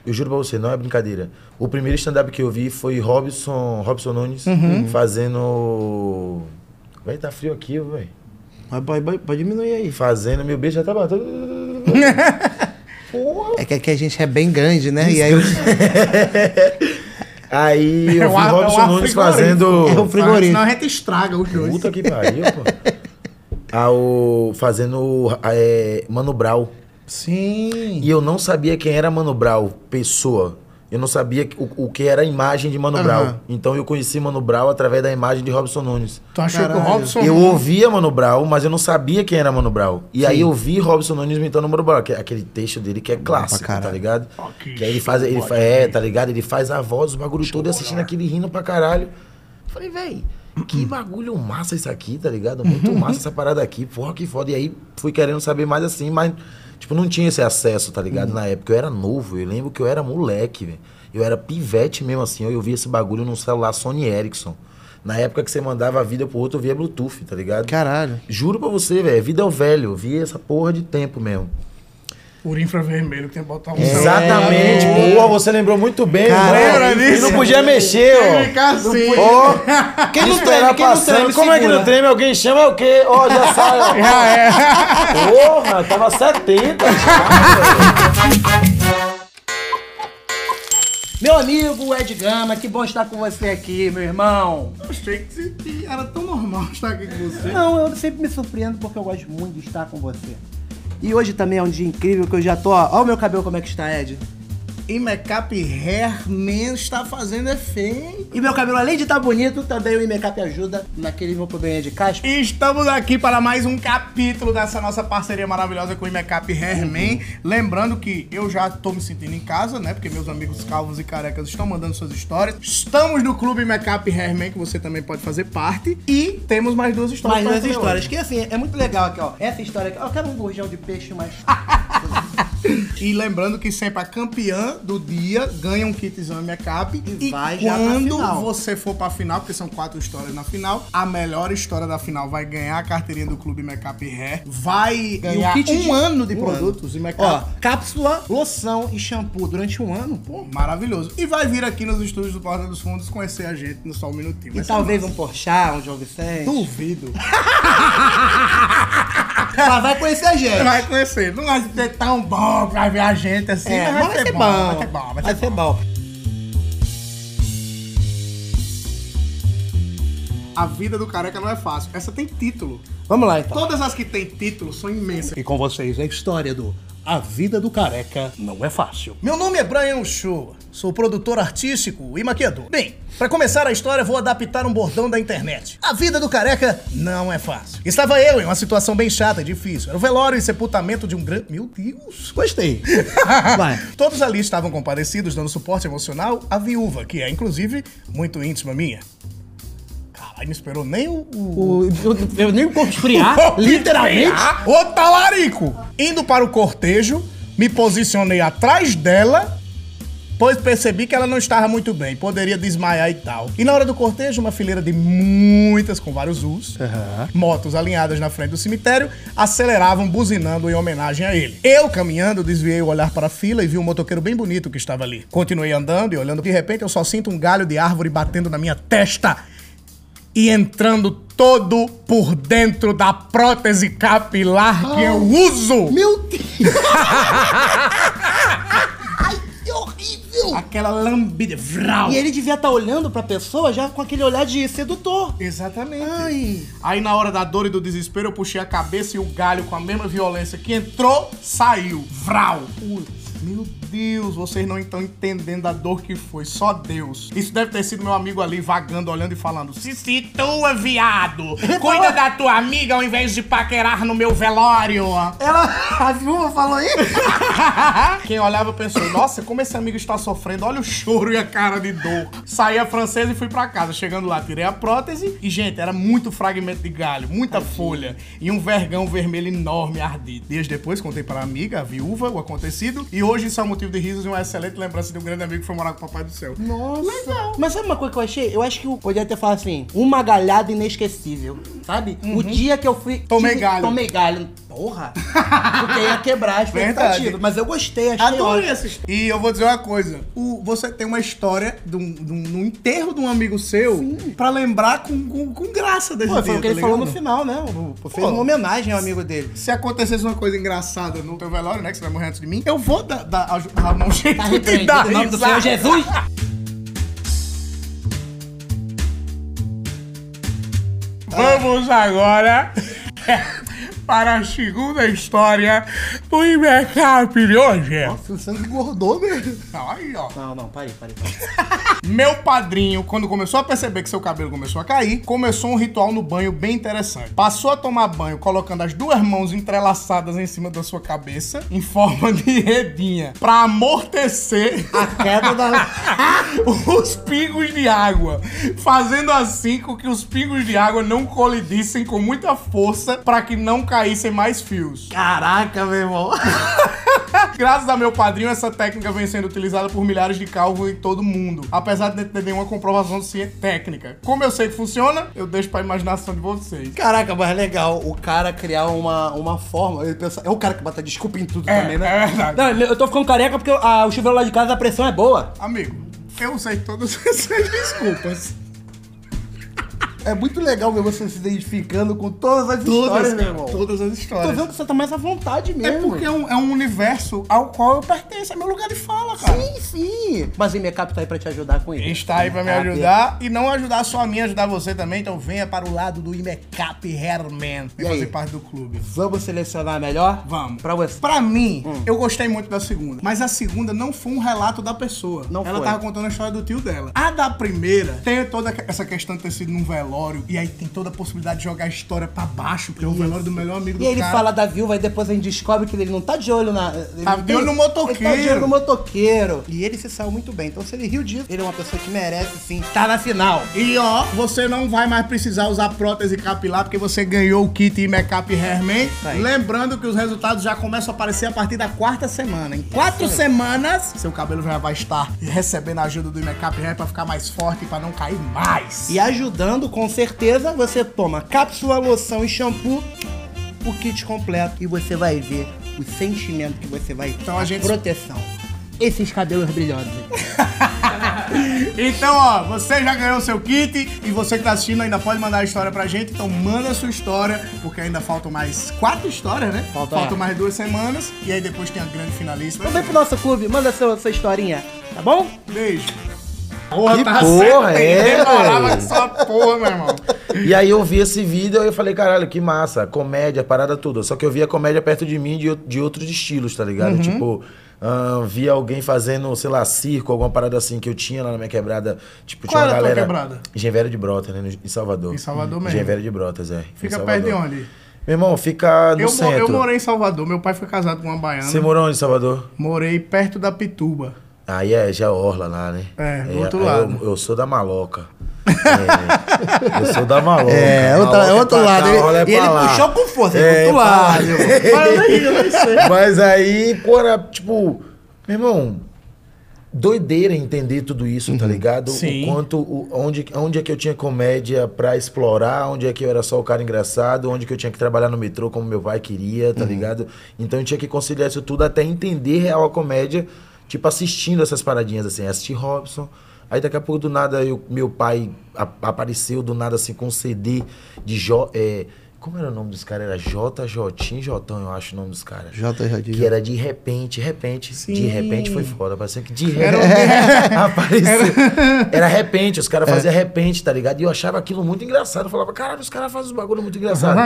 eu juro pra você, não é brincadeira. O primeiro stand-up que eu vi foi Robson, Robson Nunes fazendo. Vai tá frio aqui, velho. Pode, diminuir aí. Fazendo, meu beijo já tá batendo. É que aqui a gente é bem grande, né? E aí eu... Aí eu É vi um ar- é Robson ar Nunes fazendo. É um frigorífico. Senão a gente estraga os dois. Puta que pariu, pô. Ah, o- fazendo é, Mano Brau. Sim. E eu não sabia quem era Mano Brau, pessoa. Eu não sabia o, o que era a imagem de Mano Brau. Aham. Então eu conheci Mano Brau através da imagem de Robson Nunes. Tu achou que o Caralho. Robson... Eu ouvia Mano Brau, mas eu não sabia quem era Mano Brau. E aí eu vi Robson Nunes imitando Mano Brau, que é aquele texto dele que é clássico, caralho. tá ligado? Ok. Que aí ele faz, ele fa- é, tá ligado? Ele faz a voz, o bagulho todo, e assistindo aquele rindo pra caralho. Falei, véi, que bagulho massa isso aqui, tá ligado? Muito massa essa parada aqui, porra, que foda. E aí fui querendo saber mais assim, mas, tipo, não tinha esse acesso, tá ligado? Na época eu era novo, eu lembro que eu era moleque, velho. Eu era pivete mesmo assim, eu via esse bagulho num celular Sony Ericsson. Na época que você mandava a vida pro outro via Bluetooth, tá ligado? Caralho. Juro pra você, velho. Vida é o velho. Eu vi essa porra de tempo mesmo. Por infravermelho que tem que botar um Exatamente. Boa, você lembrou muito bem. Cara, E não disso? podia mexer, ó. Assim. Ó, Quem não treme, quem não treme, Como é que não treme? Alguém chama é o quê? Ó, já sai, ó. Já é. Porra, tava 70 já, Meu amigo Ed Gama, que bom estar com você aqui, meu irmão. Eu achei que que era tão normal estar aqui com você. Não, eu sempre me surpreendo porque eu gosto muito de estar com você. E hoje também é um dia incrível que eu já tô. Olha o meu cabelo como é que está, Ed. E Makeup Hair Man está fazendo efeito. E meu cabelo, além de estar bonito, também o Imecap ajuda naquele meu probleminha de caspa. E estamos aqui para mais um capítulo dessa nossa parceria maravilhosa com o Imecap Hairman. Lembrando que eu já tô me sentindo em casa, né? Porque meus amigos calvos e carecas estão mandando suas histórias. Estamos no Clube Imecap Hairman, que você também pode fazer parte. E temos mais duas histórias. Mais duas histórias, hoje. que assim, é muito legal aqui, ó. Essa história aqui, ó, eu quero um gurjão de peixe, mas. E lembrando que sempre a campeã do dia ganha um kitzão Imecap. E E, pra quando você for pra final, porque são quatro histórias na final, a melhor história da final vai ganhar a carteirinha do Clube Imecap Hair. Vai ganhar kit um de- ano de um produtos Imecap. Ó, cápsula, loção e shampoo durante um ano, pô. Maravilhoso. E vai vir aqui nos estúdios do Porta dos Fundos conhecer a gente no Só um Minutinho. E Vai talvez massa. um Porchat, um João Vicente. Duvido. Mas vai conhecer a gente. Vai conhecer. Não vai ser tão bom pra ver a gente assim, É, mas mas vai ser bom. Vai ser bom, vai, Vai ser ser bom. bom. A vida do careca não é fácil. Essa tem título. Vamos lá então. Todas as que têm título são imensas. E com vocês a história do A Vida do Careca Não É Fácil. Meu nome é Brian Shoa, sou produtor artístico e maquiador. Bem, para começar a história, vou adaptar um bordão da internet. A vida do careca não é fácil. Estava eu em uma situação bem chata e difícil. Era o velório e sepultamento de um grande. Meu Deus! Gostei. Vai. Todos ali estavam compadecidos, dando suporte emocional à viúva, que é, inclusive, muito íntima minha. Caralho, não esperou nem o. o... O, nem vou esfriar, literalmente. Ô talarico! Indo para o cortejo, me posicionei atrás dela, pois percebi que ela não estava muito bem, poderia desmaiar e tal. E na hora do cortejo, uma fileira de muitas, com vários Us, motos alinhadas na frente do cemitério, aceleravam, buzinando em homenagem a ele. Eu, caminhando, desviei o olhar para a fila e vi um motoqueiro bem bonito que estava ali. Continuei andando e olhando, de repente eu só sinto um galho de árvore batendo na minha testa e entrando todo por dentro da prótese capilar que eu uso. Meu Deus! Ai, que horrível! Aquela lambida. Vral. E ele devia estar olhando pra pessoa já com aquele olhar de sedutor. Exatamente. Ai. Aí na hora da dor e do desespero eu puxei a cabeça e o galho com a mesma violência que entrou, saiu. Vral. Meu Deus, vocês não estão entendendo a dor que foi, só Deus. Isso deve ter sido meu amigo ali vagando, olhando e falando: Se situa, viado! Cuida da tua amiga ao invés de paquerar no meu velório. Ela, a viúva falou isso? Quem olhava pensou, nossa, como esse amigo está sofrendo, olha o choro e a cara de dor. Saí a francesa e fui pra casa. Chegando lá, tirei a prótese e, gente, era muito fragmento de galho, muita folha e um vergão vermelho enorme ardido. Dias depois, contei para a amiga, a viúva, o acontecido e hoje isso é um motivo de risos e uma excelente lembrança de um grande amigo que foi morar com o Papai do Céu. Nossa. Legal. Mas sabe uma coisa que eu achei? Eu acho que eu poderia ter falado assim, uma galhada inesquecível, sabe? O dia que eu fui... Tomei galho. Tomei galho. Porra. Porque ia quebrar as Verdade. expectativas. Mas eu gostei, achei Adorei essa história. E eu vou dizer uma coisa: o- você tem uma história de um, de um- no enterro de um amigo seu pra lembrar com, com, com graça desse Pô, dia, foi o que tá ele falou no ligado? final, né? O- Fez Pô. uma homenagem ao amigo dele. Se acontecesse uma coisa engraçada no teu velório, né? Que você vai morrer antes de mim, eu vou dar, dar, arrumar um jeito Tá repreendido em nome do. Senhor Jesus. Vamos agora para a segunda história do Imecap de hoje. Você engordou mesmo. Aí, ó. Não, não, parei, parei. parei. Meu padrinho, quando começou a perceber que seu cabelo começou a cair, começou um ritual no banho bem interessante. Passou a tomar banho colocando as duas mãos entrelaçadas em cima da sua cabeça, em forma de redinha, pra amortecer A queda da... os pingos de água, fazendo assim com que os pingos de água não colidissem com muita força para que não caíssem mais fios. Caraca, meu irmão. Graças a meu padrinho, essa técnica vem sendo utilizada por milhares de calvos em todo o mundo, apesar de não ter nenhuma comprovação técnica. Como eu sei que funciona, eu deixo pra imaginação de vocês. Caraca, mas legal o cara criar uma, uma forma. ele pensa- é o cara que bota desculpa em tudo É, também, né? é verdade. Não, eu tô ficando careca porque ah, o chuveiro lá de casa a pressão é boa. Amigo, eu sei todas essas desculpas. É muito legal ver você se identificando com todas as histórias, meu irmão. todas as Tô histórias. vendo que você tá mais à vontade É mesmo. porque é um, é um universo ao qual eu pertenço, é meu lugar de fala, cara. Sim, sim. Mas o Imecap tá aí pra te ajudar com isso. Está aí pra me ajudar e não ajudar só a mim, ajudar você também. Então venha para o lado do Imecap Hairman e E fazer parte do clube. Vamos selecionar a melhor? Vamos. Pra você. Pra mim, Hum. eu gostei muito da segunda. Mas a segunda não foi um relato da pessoa. Não Ela foi. tava contando a história do tio dela. A da primeira tem toda essa questão de ter sido num velório. E aí tem toda a possibilidade de jogar a história pra baixo, porque é o velório do melhor amigo E do aí ele cara. fala da viúva e depois a gente descobre que ele não tá de olho na. ele Tá não de olho no motoqueiro. Ele tá de olho no motoqueiro. E ele se saiu muito bem. Então se ele riu disso, ele é uma pessoa que merece sim. Tá na final. E ó, você não vai mais precisar usar prótese capilar porque você ganhou o kit Imecap Hairman. aí. Lembrando que os resultados já começam a aparecer a partir da quarta semana. Em quatro semanas, seu cabelo já vai estar recebendo a ajuda do Imecap Hair pra ficar mais forte e pra não cair mais. E ajudando, com certeza, você toma cápsula, loção e shampoo, o kit completo. E você vai ver o sentimento que você vai ter. Então a gente- Proteção. Esses cabelos brilhosos. Então, ó, você já ganhou seu kit e você que tá assistindo ainda pode mandar a história pra gente. Então manda a sua história, porque ainda faltam mais quatro histórias, né? Falta- Faltam mais duas semanas. E aí depois tem a grande finalista. Então vem pro nosso clube, manda sua, sua historinha, tá bom? Beijo. Porra, Que tava porra certo, é, Demorava que só porra, meu irmão. E aí eu vi esse vídeo e eu falei, caralho, que massa, comédia, parada tudo. Só que eu via comédia perto de mim de, de outros estilos, tá ligado? Uhum. Tipo, ah, via alguém fazendo, sei lá, circo, alguma parada assim que eu tinha lá na minha quebrada. Tipo, Qual tinha uma galera. quebrada? De Brotas, né? Em Salvador. Em Salvador mesmo. Velho de Brotas, é. Fica perto de onde? Meu irmão, fica no Eu, centro. eu morei em Salvador, meu pai foi casado com uma baiana. Você morou onde, em Salvador? Morei perto da Pituba. Aí é, já é Orla lá, né? É, do Aí- outro lado. Eu, eu sou da maloca. É, eu sou da maloca. É, outra- Maloca é outro lado. cá, Ele- é e ele lá. puxou com força, É, ele pro outro lado. Mas aí, pô, era tipo, meu irmão, doideira entender tudo isso, tá ligado? Sim. O quanto, o- onde, onde é que eu tinha comédia pra explorar, onde é que eu era só o cara engraçado, onde que eu tinha que trabalhar no metrô como meu pai queria, tá ligado? Então eu tinha que conciliar isso tudo até entender real a comédia, tipo, assistindo essas paradinhas assim, assistir Robson. Aí daqui a pouco do nada eu, meu pai a- apareceu do nada assim com um CD de Jó. É, como era o nome dos caras? Era J, Jotão, eu acho o nome dos caras. JJ. Que era de repente, repente. De Sim. repente foi foda. Parecia que de Era repente. apareceu. Era repente, os caras faziam repente, tá ligado? E eu achava aquilo muito engraçado. Eu falava, caralho, os caras fazem uns bagulho muito engraçado.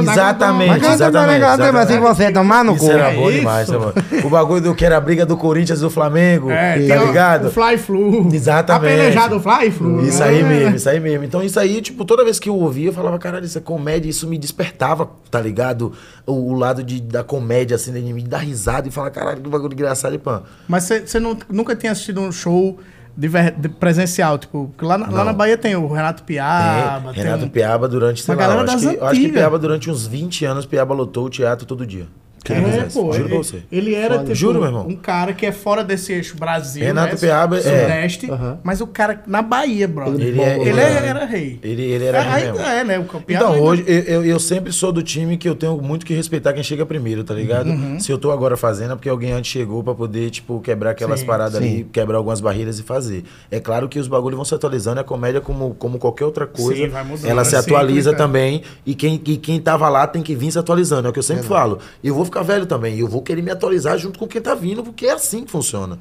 Exatamente, exatamente. Assim que você tomar no cu. Isso era É bom isso? demais, né? O bagulho do que era a briga do Corinthians e do Flamengo, É, tá ligado? O Fly Flu. Exatamente. Apelejado Fly Flu. Isso né? aí mesmo, isso aí mesmo. Então isso aí, tipo, toda vez que eu ouvia, eu falava, caralho, isso é comédia, isso me despertava, tá ligado? O, o lado de, da comédia, assim, de me dar risada e falar, caralho, que bagulho engraçado e pã. Mas você não- nunca tinha assistido um show de, ver- de presencial? Tipo, porque lá, na- lá na Bahia tem o Renato Piaba. Tem Renato um- Piaba durante, sei uma lá, acho, das que, eu acho que antigas. Piaba durante uns 20 anos, Piaba lotou o teatro todo dia. Que É, pô, Juro ele, pra você. ele era tipo, Juro, meu irmão. um cara que é fora desse eixo Brasil, Renato né? Piaba, é. Sudeste, mas o cara na Bahia, brother. Ele Ele, é- ele é- era rei. Ele, ele era rei Ainda mesmo. é, né? O Piaba Então, ainda- hoje, eu, eu, eu sempre sou do time que eu tenho muito que respeitar quem chega primeiro, tá ligado? Uhum. Se eu tô agora fazendo, é porque alguém antes chegou pra poder, tipo, quebrar aquelas Sim, paradas ali, sim. quebrar algumas barreiras e fazer. É claro que os bagulhos vão se atualizando, a comédia, como, como qualquer outra coisa, Sim, vai mudando, ela se é atualiza também. E quem, e quem tava lá tem que vir se atualizando. É o que eu sempre falo. Eu vou ficar velho também, e eu vou querer me atualizar junto com quem tá vindo, porque é assim que funciona.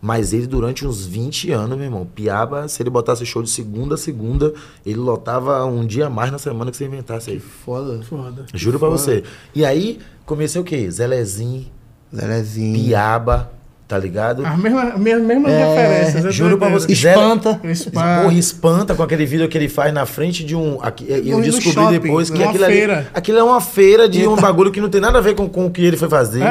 Mas ele, durante uns 20 anos, meu irmão, Piaba, se ele botasse show de segunda a segunda, ele lotava um dia a mais na semana que você inventasse aí. Foda. Foda. Juro pra você. E aí, comecei o quê? Zelezinho, Zelezinho. Piaba, tá ligado? As mesmas, mesmas, mesmas É, referências. é Juro pra você. Espanta. Espanta. Porra, espanta com aquele vídeo que ele faz na frente de um. aqui- Eu No- no descobri shopping, depois que aquilo ali. feira. Aquilo é uma feira de um bagulho que não tem nada a ver com, com o que ele foi fazer.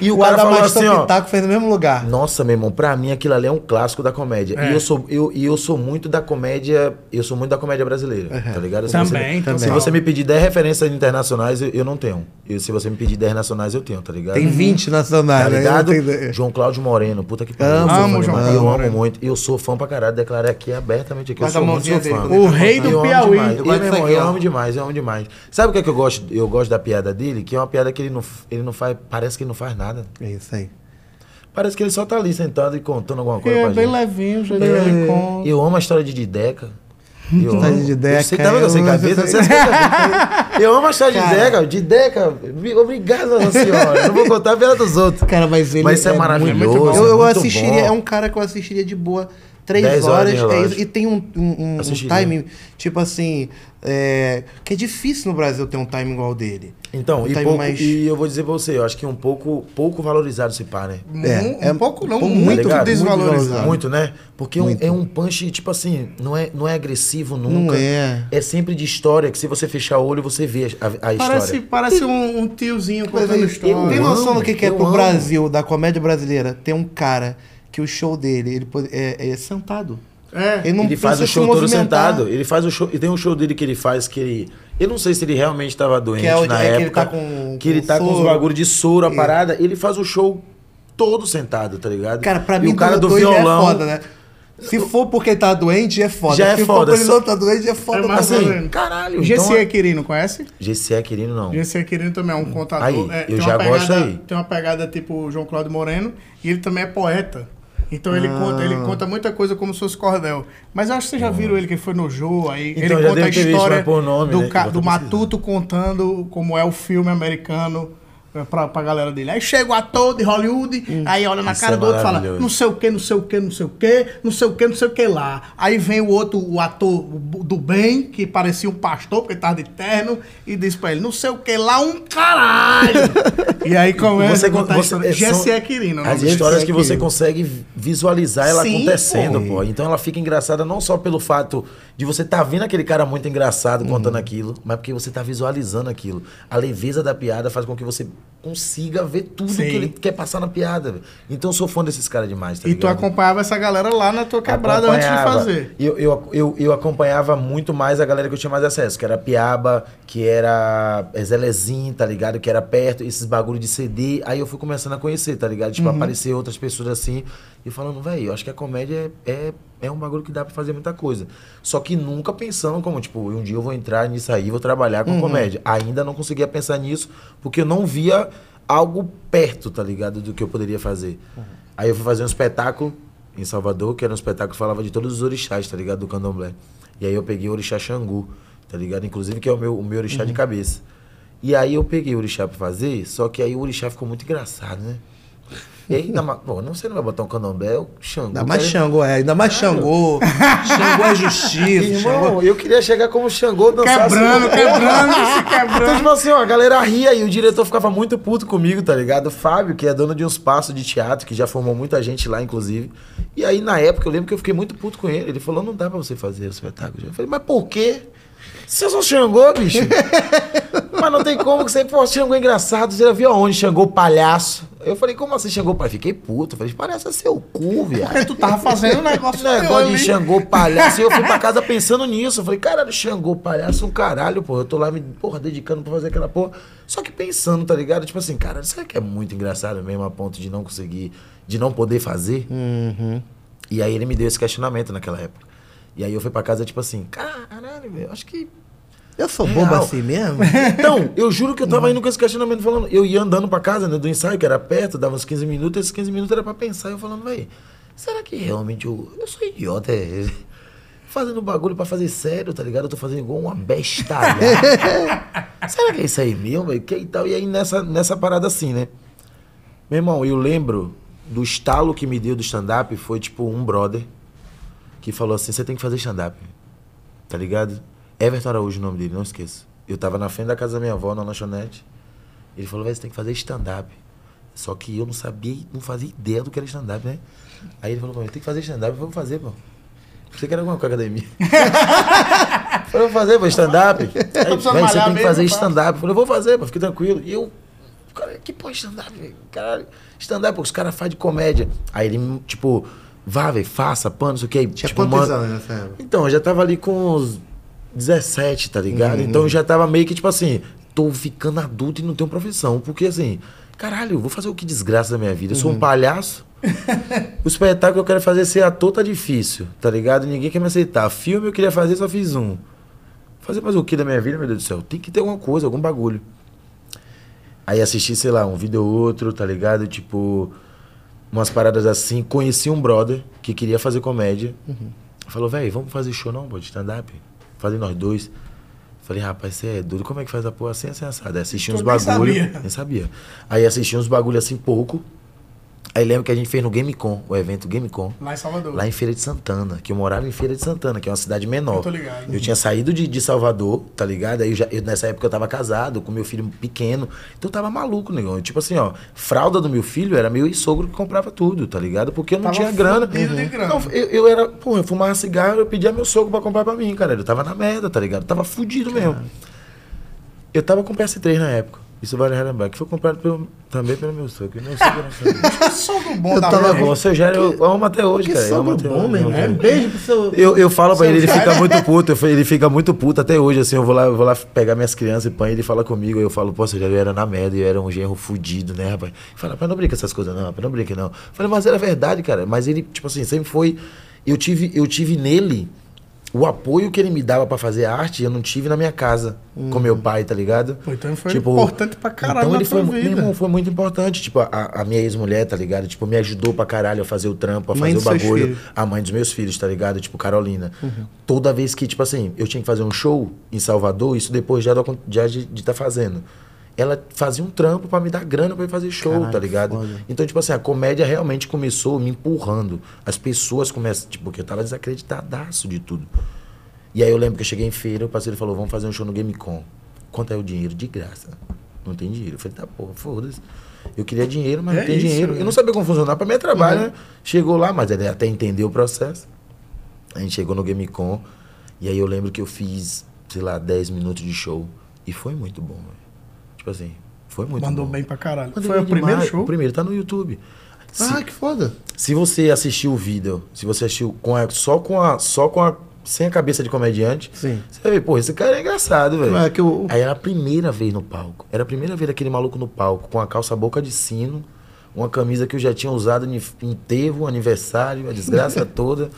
E o, O cara falou Adamastor assim, ó. Pitaco fez no mesmo lugar. Nossa, meu irmão, pra mim aquilo ali é um clássico da comédia. É. E eu sou, eu, e eu sou muito da comédia. Eu sou muito da comédia brasileira. Tá ligado? Se Também, você, Se total. você me pedir 10 referências internacionais, eu, eu não tenho. E se você me pedir 10 nacionais, eu tenho, tá ligado? Tem 20 nacionais, Tá né? ligado? Tenho- João Cláudio Moreno, puta que pariu. Amo, Amo João. Cláudio Eu amo muito. Eu sou fã pra caralho. Declarei aqui abertamente aqui. Eu sou a muito fã. O rei do Piauí. demais. Eu, irmão, amo demais, eu amo demais. Sabe o que, é que eu gosto? Eu gosto da piada dele, que é uma piada que ele não, ele não faz. Parece que ele não faz nada. É isso aí. Parece que ele só tá ali sentado e contando alguma coisa É pra bem gente. levinho, já com. Eu amo a história de Dideca. Eu amo. de Dideca, Você amo cabeça? essa- Você Eu amo a de Cara. Dideca. Dideca, obrigado, Nossa senhora. Não vou contar a dos outros. Cara, mas ele Mas isso é maravilhoso. muito. Eu, eu assistiria, bom. é um cara que eu assistiria de boa. Três 10 horas, horas é e tem um, um, um- timing, tipo assim, é, que é difícil no Brasil ter um timing igual dele. Então, Um e, pouco, mais- e eu vou dizer pra você, eu acho que um pouco, pouco valorizado esse pá, né? É, um, é um pouco não, pouco, muito tá desvalorizado. Muito, né? Porque é um- Muito. é um punch, tipo assim, não é, não é agressivo Não nunca. é. É sempre de história, que se você fechar o olho, você vê a, a Parece, história. parece um, um tiozinho contando história. tem noção do que, que é pro amo. Brasil, da comédia brasileira, ter um cara que o show dele ele pode- é, é sentado. É. Ele não ele faz o se show todo sentado. Ele faz o show. E tem um show dele que ele faz que ele. Eu não sei se ele realmente estava doente Que é o- na é que ele época. tá com- que ele com tá com os bagulho de soro, a parada. Ele faz o show todo sentado, tá ligado? Cara, pra e mim, o cara do doido violão. é foda, né? Se for porque ele tá doente, é foda. Já é Se foda, for porque ele não tá doente, é foda. É né? Assim, caralho. GC Então, Quirino, conhece? GC é querido, não. GC Quirino também é um contador. Aí, é, eu tem uma já pegada, gosto aí. Tem uma pegada tipo João Cláudio Moreno e ele também é poeta. Então ele, conta, Ah. ele conta muita coisa como se fosse cordel. Mas eu acho que vocês já viram ele que foi no Jô, aí Então, ele conta a visto, história por nome, do, né? do. Matuto contando como é o filme americano pra, pra galera dele. Aí chega o ator de Hollywood, aí olha na cara é do outro e fala, não sei o que, não sei o que, não sei o que, não sei o que, não sei o que lá. Aí vem o outro, o ator do bem, que parecia um pastor, porque tava de terno, e diz pra ele, não sei o que lá, um caralho. e aí começa Você, a contar a você, história. é, Quirino. o As histórias dele. que você consegue visualizar ela Sim, acontecendo, pô. pô. Então ela fica engraçada não só pelo fato de você estar vendo aquele cara muito engraçado contando Uhum. aquilo, mas porque você tá visualizando aquilo. A leveza da piada faz com que você consiga ver tudo Sim. que ele quer passar na piada. Então eu sou fã desses caras demais, tá E tu ligado? acompanhava essa galera lá na tua quebrada antes de fazer. Eu, eu, eu, eu acompanhava muito mais a galera que eu tinha mais acesso, que era Piaba, que era é, Zelezinho, tá ligado? Que era perto, esses bagulho de CD. Aí eu fui começando a conhecer, tá ligado? Uhum. Tipo, aparecer outras pessoas assim. E falando, velho, eu acho que a comédia é, é, é um bagulho que dá pra fazer muita coisa. Só que nunca pensando como, tipo, um dia eu vou entrar nisso aí, vou trabalhar Uhum. com comédia. Ainda não conseguia pensar nisso, porque eu não via algo perto, tá ligado? Do que eu poderia fazer. Aí eu fui fazer um espetáculo em Salvador, que era um espetáculo que falava de todos os orixás, tá ligado? Do candomblé. E aí eu peguei o orixá Xangu, tá ligado? Inclusive que é o meu, o meu orixá de cabeça. E aí eu peguei o orixá pra fazer, só que aí o orixá ficou muito engraçado, né? E ainda mais, pô, não sei, não vai botar um candomblé, o Xangu. Ainda mais cara. Xangô, é. Ainda mais Xangô. Xangô é justiça. Xangô... Irmão, eu queria chegar como Xangô dançar Quebrando, assim, quebrando, se Então, quebrando. tipo assim, ó, a galera ria e o diretor ficava muito puto comigo, tá ligado? O Fábio, que é dono de um espaço de teatro, que já formou muita gente lá, inclusive. E aí, na época, eu lembro que eu fiquei muito puto com ele. Ele falou, não dá pra você fazer o espetáculo. Eu falei, mas por quê? Você só Xangô, bicho? mas não tem como que você, pô, Xangô é engraçado. Você já viu aonde Xangô palhaço? Eu falei, como assim Xangô palhaço? Fiquei puto. Eu falei, parece ser o cu, viado. Porque tu tava fazendo um negócio negócio teu de. Xangô palhaço. E eu fui pra casa pensando nisso. Eu falei, caralho, Xangô palhaço é um caralho, pô. Eu tô lá me, porra, dedicando pra fazer aquela porra. Só que pensando, tá ligado? Tipo assim, cara, será que é muito engraçado mesmo a ponto de não conseguir, de não poder fazer? E aí ele me deu esse questionamento naquela época. E aí eu fui pra casa, tipo assim, caralho, velho, acho que Eu sou bobo Real. assim mesmo? então, eu juro que eu tava indo com esse questionamento falando. Eu ia andando pra casa, né, do ensaio, que era perto, dava uns 15 minutos, esses 15 minutos era pra pensar. Eu falando, véi, será que realmente eu, eu sou idiota? É, fazendo bagulho pra fazer sério, tá ligado? Eu tô fazendo igual uma bestalha. será que é isso aí mesmo, velho? Que e tal? E aí nessa, nessa parada assim, né? Meu irmão, eu lembro do estalo que me deu do stand-up, foi tipo um brother que falou assim: você tem que fazer stand-up. Tá ligado? Everton Araújo, o nome dele, não esqueça. Eu tava na frente da casa da minha avó, na lanchonete. Ele falou, velho, você tem que fazer stand-up. Só que eu não sabia, não fazia ideia do que era stand-up, né? Aí ele falou pra mim, tem que fazer stand-up, vamos fazer, pô. Você quer alguma coisa academia? eu falei, vou fazer, pô, stand-up. Aí, "Véi, você tem que mesmo, fazer faz." stand-up. Eu falei, vou fazer, pô, fique tranquilo. E eu, cara, que porra, stand-up, velho? Caralho, stand-up, pô, os caras fazem de comédia. Aí ele, tipo, vá, velho, faça, pano, não sei o que. Tinha tipo, quantos mano- anos nessa época? então, eu já tava ali com uns 17, tá ligado? Uhum. Então eu já tava meio que tipo assim, tô ficando adulto e não tenho profissão. Porque assim, caralho, eu vou fazer o que desgraça da minha vida? Eu sou um Uhum. palhaço. o espetáculo que eu quero fazer ser ator tá difícil, tá ligado? Ninguém quer me aceitar. Filme eu queria fazer, só fiz um. Fazer mais o que da minha vida, meu Deus do céu? Tem que ter alguma coisa, algum bagulho. Aí assisti, sei lá, um vídeo ou outro, tá ligado? Tipo, umas paradas assim. Conheci um brother que queria fazer comédia. Falou, velho, vamos fazer show não, pô, de stand-up? Fazer nós dois. Falei, rapaz, você é doido, como é que faz a porra assim, assim, assado? Aí assisti uns bagulho. sabia. Nem sabia. Aí assisti uns bagulho assim pouco. Aí lembro que a gente fez no GameCon, o evento GameCon. Lá em Salvador. Lá em Feira de Santana, que eu morava em Feira de Santana, que é uma cidade menor. Eu tô ligado. Eu tinha saído de, de Salvador, tá ligado? Aí eu já, eu- nessa época eu tava casado, com meu filho pequeno. Então eu tava maluco, negão. Eu, Tipo assim, ó, fralda do meu filho era meu sogro que comprava tudo, tá ligado? Porque eu não Tava tinha grana. de grana. Não, eu, eu era, pô, eu fumava cigarro, eu pedia meu sogro pra comprar pra mim, cara. Eu tava na merda, tá ligado? Eu tava fudido mesmo. Eu tava com PS3 na época. Isso vale relembrar, que foi comprado pelo- também pelo meu sogro. Meu sogro sogro bom Eu da tava. Bom, seu Jair, eu amo até hoje, Que cara. eu amo sogro até bom, meu irmão. Um hoje. beijo pro seu... Eu, eu falo pra ele, ele fica muito puto. eu Ele fica muito puto até hoje, assim. Eu vou lá, eu vou lá pegar minhas crianças e põe ele fala comigo. Eu falo, pô, seu Jair, eu era na merda, eu era um genro fudido, né, rapaz? Ele Fala, rapaz, não brinca essas coisas, não, rapaz, não brinca, não. Eu falei, mas era verdade, cara. Mas ele, tipo assim, sempre foi. Eu tive, eu tive nele o apoio que ele me dava pra fazer arte, eu não tive na minha casa com meu pai, tá ligado? Pô, então foi importante pra caralho Então ele foi, irmão, foi muito importante. Tipo, a, a minha ex-mulher, tá ligado? Tipo, me ajudou pra caralho a fazer o trampo, a fazer o bagulho. filhos. A mãe dos meus filhos, tá ligado? Tipo, Carolina. Toda vez que, tipo assim, eu tinha que fazer um show em Salvador, isso depois já, já de estar fazendo. Ela fazia um trampo pra me dar grana pra ir fazer show, Caralho, tá ligado? foda. Então, tipo assim, a comédia realmente começou me empurrando. As pessoas começam, tipo, porque eu tava desacreditadaço de tudo. E aí eu lembro que eu cheguei em feira, o parceiro falou, vamos fazer um show no GameCon. Quanto é o dinheiro? De graça. Não tem dinheiro. Eu falei, tá porra, foda-se. Eu queria dinheiro, mas É não tem isso, dinheiro. né? Eu não sabia como funcionar, pra mim é trabalho, né? Chegou lá, mas ele até entendeu o processo. A gente chegou no GameCon, e aí eu lembro que eu fiz, sei lá, 10 minutos de show. E foi muito bom, velho. Tipo assim, foi muito Mandou bom. bem pra caralho. Mandei Foi o primeiro show? O primeiro, tá no YouTube. Se- Ah, que foda. se você assistiu o vídeo, se você assistiu com a- só com a. Só com a. Sem a cabeça de comediante, Sim. você vai ver, pô, esse cara é engraçado, velho. É que o- Aí era a primeira vez no palco. Era a primeira vez daquele maluco no palco, com a calça boca de sino, uma camisa que eu já tinha usado em enterro, aniversário, a desgraça toda.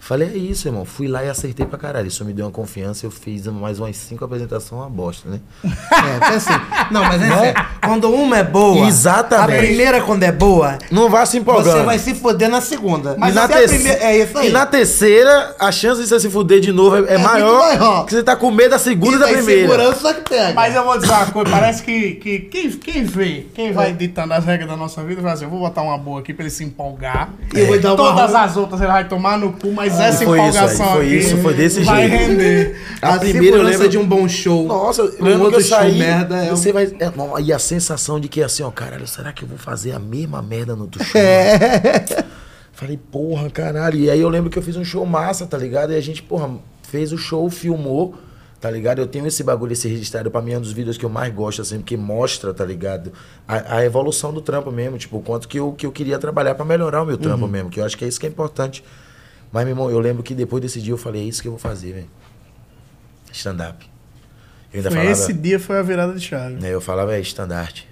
Falei, é isso, irmão. Fui lá e acertei pra caralho. Isso me deu uma confiança. Eu fiz mais umas cinco apresentações, uma bosta, né? É, porque assim. Não, mas é sério. Quando uma é boa. Exatamente. A primeira, quando é boa, Não vá se empolgando. você vai se foder na segunda. e, na se a terce- primeira- É isso aí. e na terceira, a chance de você se fuder de novo é, é muito maior, maior. que você tá com medo da segunda e da primeira. segurança que pega. Mas eu vou dizer uma coisa, parece que, que quem, quem vê, quem vai ditando as regras da nossa vida, vai assim, eu vou botar uma boa aqui pra ele se empolgar. E eu vou dar uma Todas as outras ele vai tomar no cu, mas essa foi isso empolgação aí, foi aqui isso, foi desse vai jeito. render. a, A primeira eu lembro- de um bom show. Nossa, eu um lembro que outro eu saí, show merda é você vai, é, não, e a sensação de que assim, ó, caralho, será que eu vou fazer a mesma merda no outro show? É. Falei, porra, caralho. E aí eu lembro que eu fiz um show massa, tá ligado? E a gente, porra, fez o show, filmou, tá ligado? Eu tenho esse bagulho, esse registrado, pra mim é um dos vídeos que eu mais gosto, assim, porque mostra, tá ligado? A, a evolução do trampo mesmo, tipo, o quanto que eu, que eu queria trabalhar pra melhorar o meu trampo Uhum. mesmo, que eu acho que é isso que é importante. Mas, meu irmão, eu lembro que depois desse dia eu falei, é isso que eu vou fazer, velho. Stand-up. Eu ainda Foi falava, esse dia foi a virada de chave. né, eu falava, é estandarte.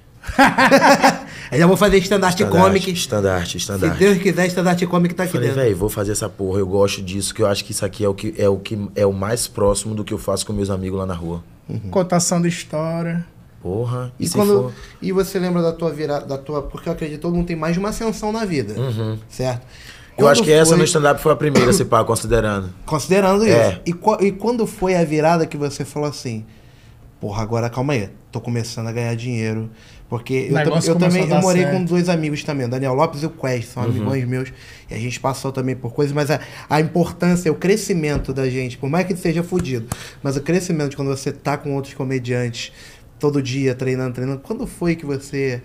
Aí eu vou fazer stand-up comic. Estandarte, Se estandarte. Deus quiser, stand-up comic tá aqui Falei, dentro. velho, vou fazer essa porra. Eu gosto disso, que eu acho que isso aqui é o que é o que é o mais próximo do que eu faço com meus amigos lá na rua. Cotação de história. Porra. E, E, se quando, for. e você lembra da tua virada, da tua. Porque eu acredito que todo mundo tem mais de uma ascensão na vida. Certo? Eu acho que essa foi- no stand-up foi a primeira, se pá, considerando. Considerando isso. É. E, qua- e quando foi a virada que você falou assim, porra, agora calma aí, tô começando a ganhar dinheiro. Porque eu, eu também eu morei certo. com dois amigos também, o Daniel Lopes e o Quest, são amigões meus. E a gente passou também por coisas, mas a, a importância, o crescimento da gente, por mais que seja fudido, mas o crescimento de quando você tá com outros comediantes todo dia treinando, treinando, quando foi que você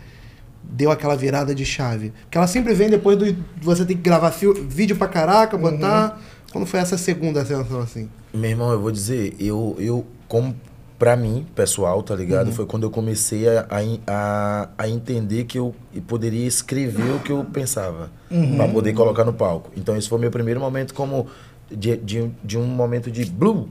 deu aquela virada de chave? Porque ela sempre vem depois do você tem que gravar fio- vídeo pra caraca, botar. Quando foi essa segunda sensação assim? Meu irmão, eu vou dizer, eu, eu como pra mim, pessoal, tá ligado? Foi quando eu comecei a, a, a, entender que eu poderia escrever o que eu pensava, pra poder colocar no palco. Então, esse foi meu primeiro momento como de, de, um- de um momento de blue,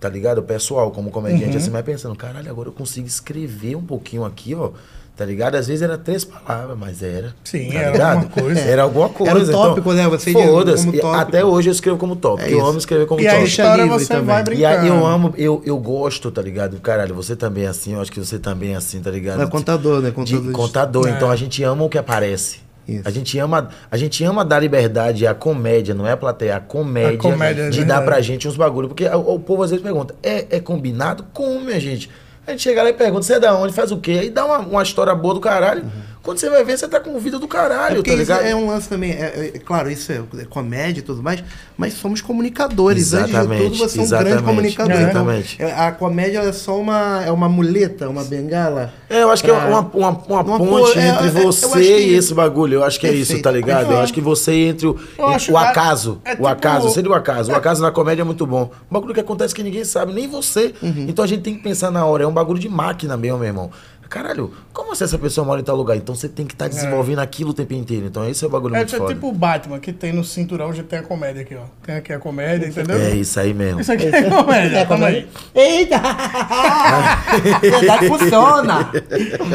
tá ligado? Pessoal, como comediante, assim, mas pensando, caralho, agora eu consigo escrever um pouquinho aqui, ó. Tá ligado? Às vezes era três palavras, mas era. Sim, tá era ligado? alguma coisa. Era alguma coisa. Era o tópico, então, né? Você Foda-se. como tópico. Até hoje eu escrevo como tópico. É eu amo escrever como E a tópico. história livre você também. vai E brincando. aí eu amo, eu, eu gosto, tá ligado? Caralho, você também é assim, eu acho que você também é assim, tá ligado? É contador, né? De- Contador. contador, É. então a gente ama o que aparece. Isso. A gente ama, a gente ama dar liberdade à comédia, não é a plateia, a comédia, A comédia, é de dar verdade. pra gente uns bagulho. Porque o, o povo às vezes pergunta, é, é combinado? Como, minha gente? A gente chega lá e pergunta, você é da onde, faz o quê? Aí dá uma, uma história boa do caralho. Quando você vai ver, você tá com vida do É caralho, porque tá ligado? é um lance também. É, é- é claro, isso é, é comédia e tudo mais, mas somos comunicadores. Antes de Exatamente, tudo, você é um exatamente, grande comunicador. exatamente. Então, é- a comédia é só uma, é uma muleta, uma bengala. É, eu acho que é pra- uma, uma, uma Uma ponte po- é, entre é, eu você que- e esse bagulho. Eu acho que é isso, Perfeito, tá ligado? Eu perfeito. acho que você entre o, Eu o é- acaso. é o tipo- acaso, seria o acaso. O acaso na comédia é muito bom. Um bagulho que acontece que ninguém sabe, nem você. Uhum. Então a gente tem que pensar na hora. É um bagulho de máquina mesmo, meu irmão. Caralho, como assim essa pessoa mora em tal lugar? Então você tem que estar desenvolvendo aquilo o tempo inteiro. Então esse é o bagulho É, muito é foda. tipo o Batman, que tem no cinturão, já tem a comédia aqui, ó. Tem aqui a comédia, entendeu? É isso aí mesmo. Isso aqui é comédia, calma aí. Eita! Verdade funciona!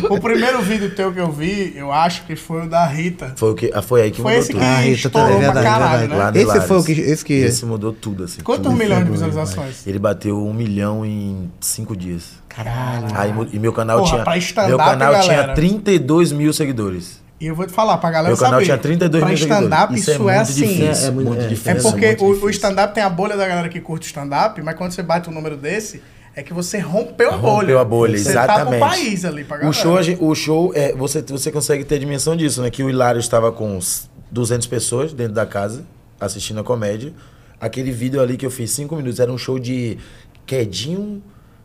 O primeiro vídeo teu que eu vi, eu acho que foi o da Rita. Foi, o que, ah, foi aí que Foi mudou esse tudo. que- Ah, Rita, tá, estourou é pra verdade, caralho, é né? Esse foi o que. Esse que Esse mudou tudo, assim. Quantos milhões de visualizações? Ele bateu um milhão em cinco dias. Caralho. Aí, e meu canal Porra, tinha. pra stand-up, Meu canal galera. tinha 32 mil seguidores. E eu vou te falar, pra galera Meu canal saber. tinha 32 pra mil stand-up, seguidores. isso, é, muito assim. Difícil, É, é muito- é. difícil. É porque muito o, o stand-up tem a bolha da galera que curte stand-up, mas quando você bate um número desse, é que você rompeu a bolha. Rompeu a bolha, você exatamente. tá pro país ali, pra galera. O show, o show é, você, você consegue ter a dimensão disso, né? Que o Hilário estava com uns 200 pessoas dentro da casa, assistindo a comédia. Aquele vídeo ali que eu fiz 5 minutos era um show de Quedinho.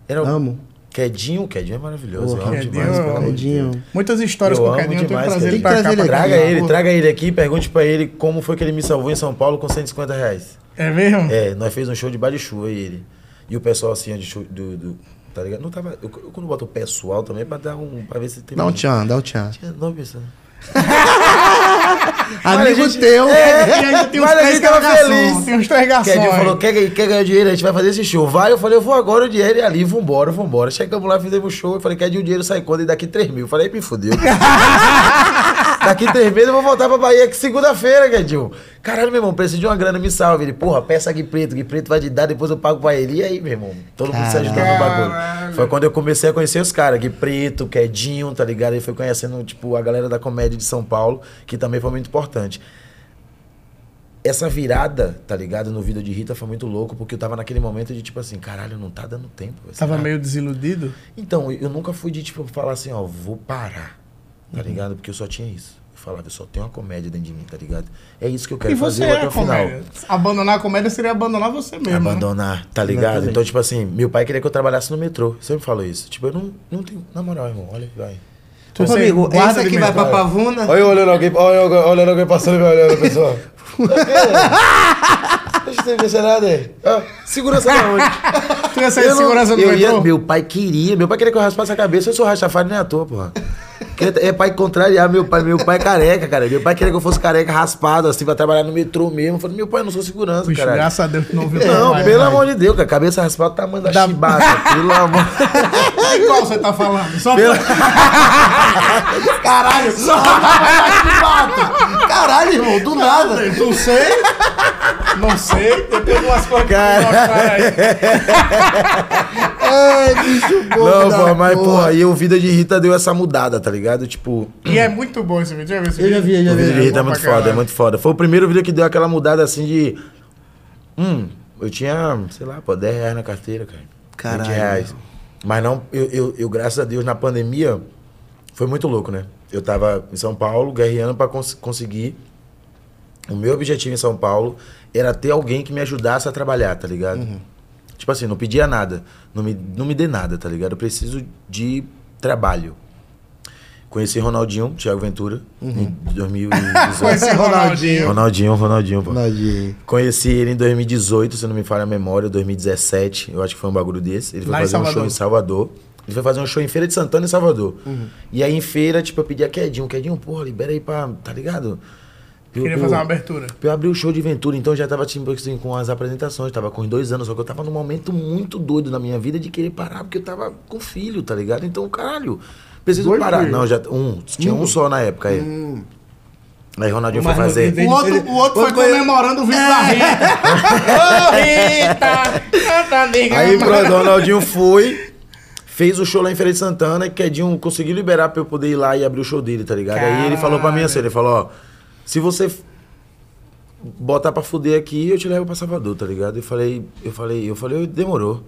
Era um- Amo. Quedinho, Quedinho é maravilhoso. eu amo Quedinho, demais, pelo amor de Quedinho. Muitas histórias Eu com o amo Cadinho, eu tenho que demais, trazer ele Cadinho. pra cá. ele Traga aqui, ele, traga ele aqui, pergunte pra ele como foi que ele me salvou em São Paulo com 150 reais. É mesmo? É, nós fez um show de bar de chuva e ele. E o pessoal assim, de show, do, do- tá ligado? Não tava, eu, eu quando boto o pessoal também é pra dar um, pra ver se tem... Dá um tchan, dá um tchan. Tinha nove pessoas. Amigo gente- teu. E ainda tem uns três garçons. Tem uns três garçons. Quedinho aí. falou, quer, ganhar- quer ganhar dinheiro? A gente vai fazer esse show. Vai, eu falei, eu vou agora o dinheiro e ali, vambora, vambora. Chegamos lá, fizemos o show, eu falei, quer o dinheiro sai quando? E daqui 3 mil. Eu falei, me fudeu. daqui 3 meses eu vou voltar pra Bahia que segunda-feira, Guedinho. Caralho, meu irmão, preciso de uma grana, me salve. Ele, porra, peça Gui Preto, Gui Preto vai te dar, depois eu pago pra ele. E aí, meu irmão? Todo mundo se ajudando no bagulho. Caralho. Foi quando eu comecei a conhecer os caras, Gui Preto, Quedinho, tá ligado? E foi conhecendo, tipo, a galera da comédia de São Paulo, que também foi muito importante essa virada, tá ligado, no vídeo de Rita foi muito louco, porque eu tava naquele momento de tipo assim, caralho, não tá dando tempo. Tava Será? meio desiludido? Então, eu nunca fui de tipo falar assim, ó, vou parar, tá Uhum. ligado? Porque eu só tinha isso. Eu falava, eu só tenho uma comédia dentro de mim, tá ligado? É isso que eu quero E você fazer é até a o final. comédia. Abandonar a comédia seria abandonar você mesmo. né? Abandonar, tá ligado? Então, tipo assim, meu pai queria que eu trabalhasse no metrô. Sempre falou isso. Tipo, eu não, não tenho. Na moral, irmão, olha, vai. Ô, Você amigo, esse aqui vai pra Pavuna. Olha olhando alguém, olha olhando alguém passando e vai olhando, pessoal. Deixa eu ver é nada aí. Ah, segurança da onde? Tu ia sair Eu de não- segurança ia- metrô? meu pai queria, meu pai queria que eu raspasse a cabeça, eu sou rastafari nem à toa, porra. Queria- É pai contrariar meu pai, meu pai é careca, cara. Meu pai queria que eu fosse careca raspado, assim, pra trabalhar no metrô mesmo. Eu falei, meu pai, eu não sou segurança, Bicho, cara. graças a Deus não ouviu Não, pai, pelo pai. amor de Deus, cara. Cabeça raspada, tamanho da, Da- chibata. Pelo amor. De qual você tá falando? Só Pelo- Caralho, só Caralho, irmão, do nada. Não sei. Não sei. Depois de umas coisas. Ai, bicho bom. Não, pô, mas, porra, aí o Vida de Rita deu essa mudada, tá ligado? Tipo, E é muito bom esse vídeo. Já viu esse Eu já vi, eu já o vi. vídeo de Rita é muito foda, é caralho. muito foda. Foi o primeiro vídeo que deu aquela mudada assim de. Hum, eu tinha, sei lá, pô, 10 reais na carteira, cara. Caralho. 20 reais. Mas não, eu, eu, eu, graças a Deus, na pandemia, foi muito louco, né? Eu tava em São Paulo, guerreando pra cons- conseguir. O meu objetivo em São Paulo era ter alguém que me ajudasse a trabalhar, tá ligado? Uhum. Tipo assim, não pedia nada. Não me, não me dê nada, tá ligado? Eu preciso de trabalho. Conheci Ronaldinho, Thiago Ventura, em 2018. Conheci Ronaldinho. Ronaldinho, Ronaldinho, pô. Ronaldinho. Conheci ele em 2018, se não me falha a memória, 2017. Eu acho que foi um bagulho desse. Ele foi Lá fazer um show em Salvador. Ele foi fazer um show em Feira de Santana, em Salvador. Uhum. E aí em feira, tipo, eu pedi a Quedinho. Quedinho, porra, libera aí pra. Tá ligado? Eu- Queria eu- fazer uma abertura. Eu abrir o show de Ventura, então eu já tava tipo, assim, com as apresentações, tava com os dois anos, só que eu tava num momento muito doido na minha vida de querer parar, porque eu tava com filho, tá ligado? Então, caralho, preciso Dois parar. filhos? Não, já um, tinha um só na época aí. Aí Ronaldinho foi fazer. O outro, ele- o outro foi foi- comemorando o vídeo da Rita. Ô, Rita! Aí, pronto, o Ronaldinho foi, fez o show lá em Feira de Santana, e Quedinho conseguiu liberar pra eu poder ir lá e abrir o show dele, tá ligado? Aí ele falou pra mim assim, ele falou, ó, se você botar pra fuder aqui, eu te levo pra Salvador, tá ligado? Eu falei, eu falei, eu falei, demorou.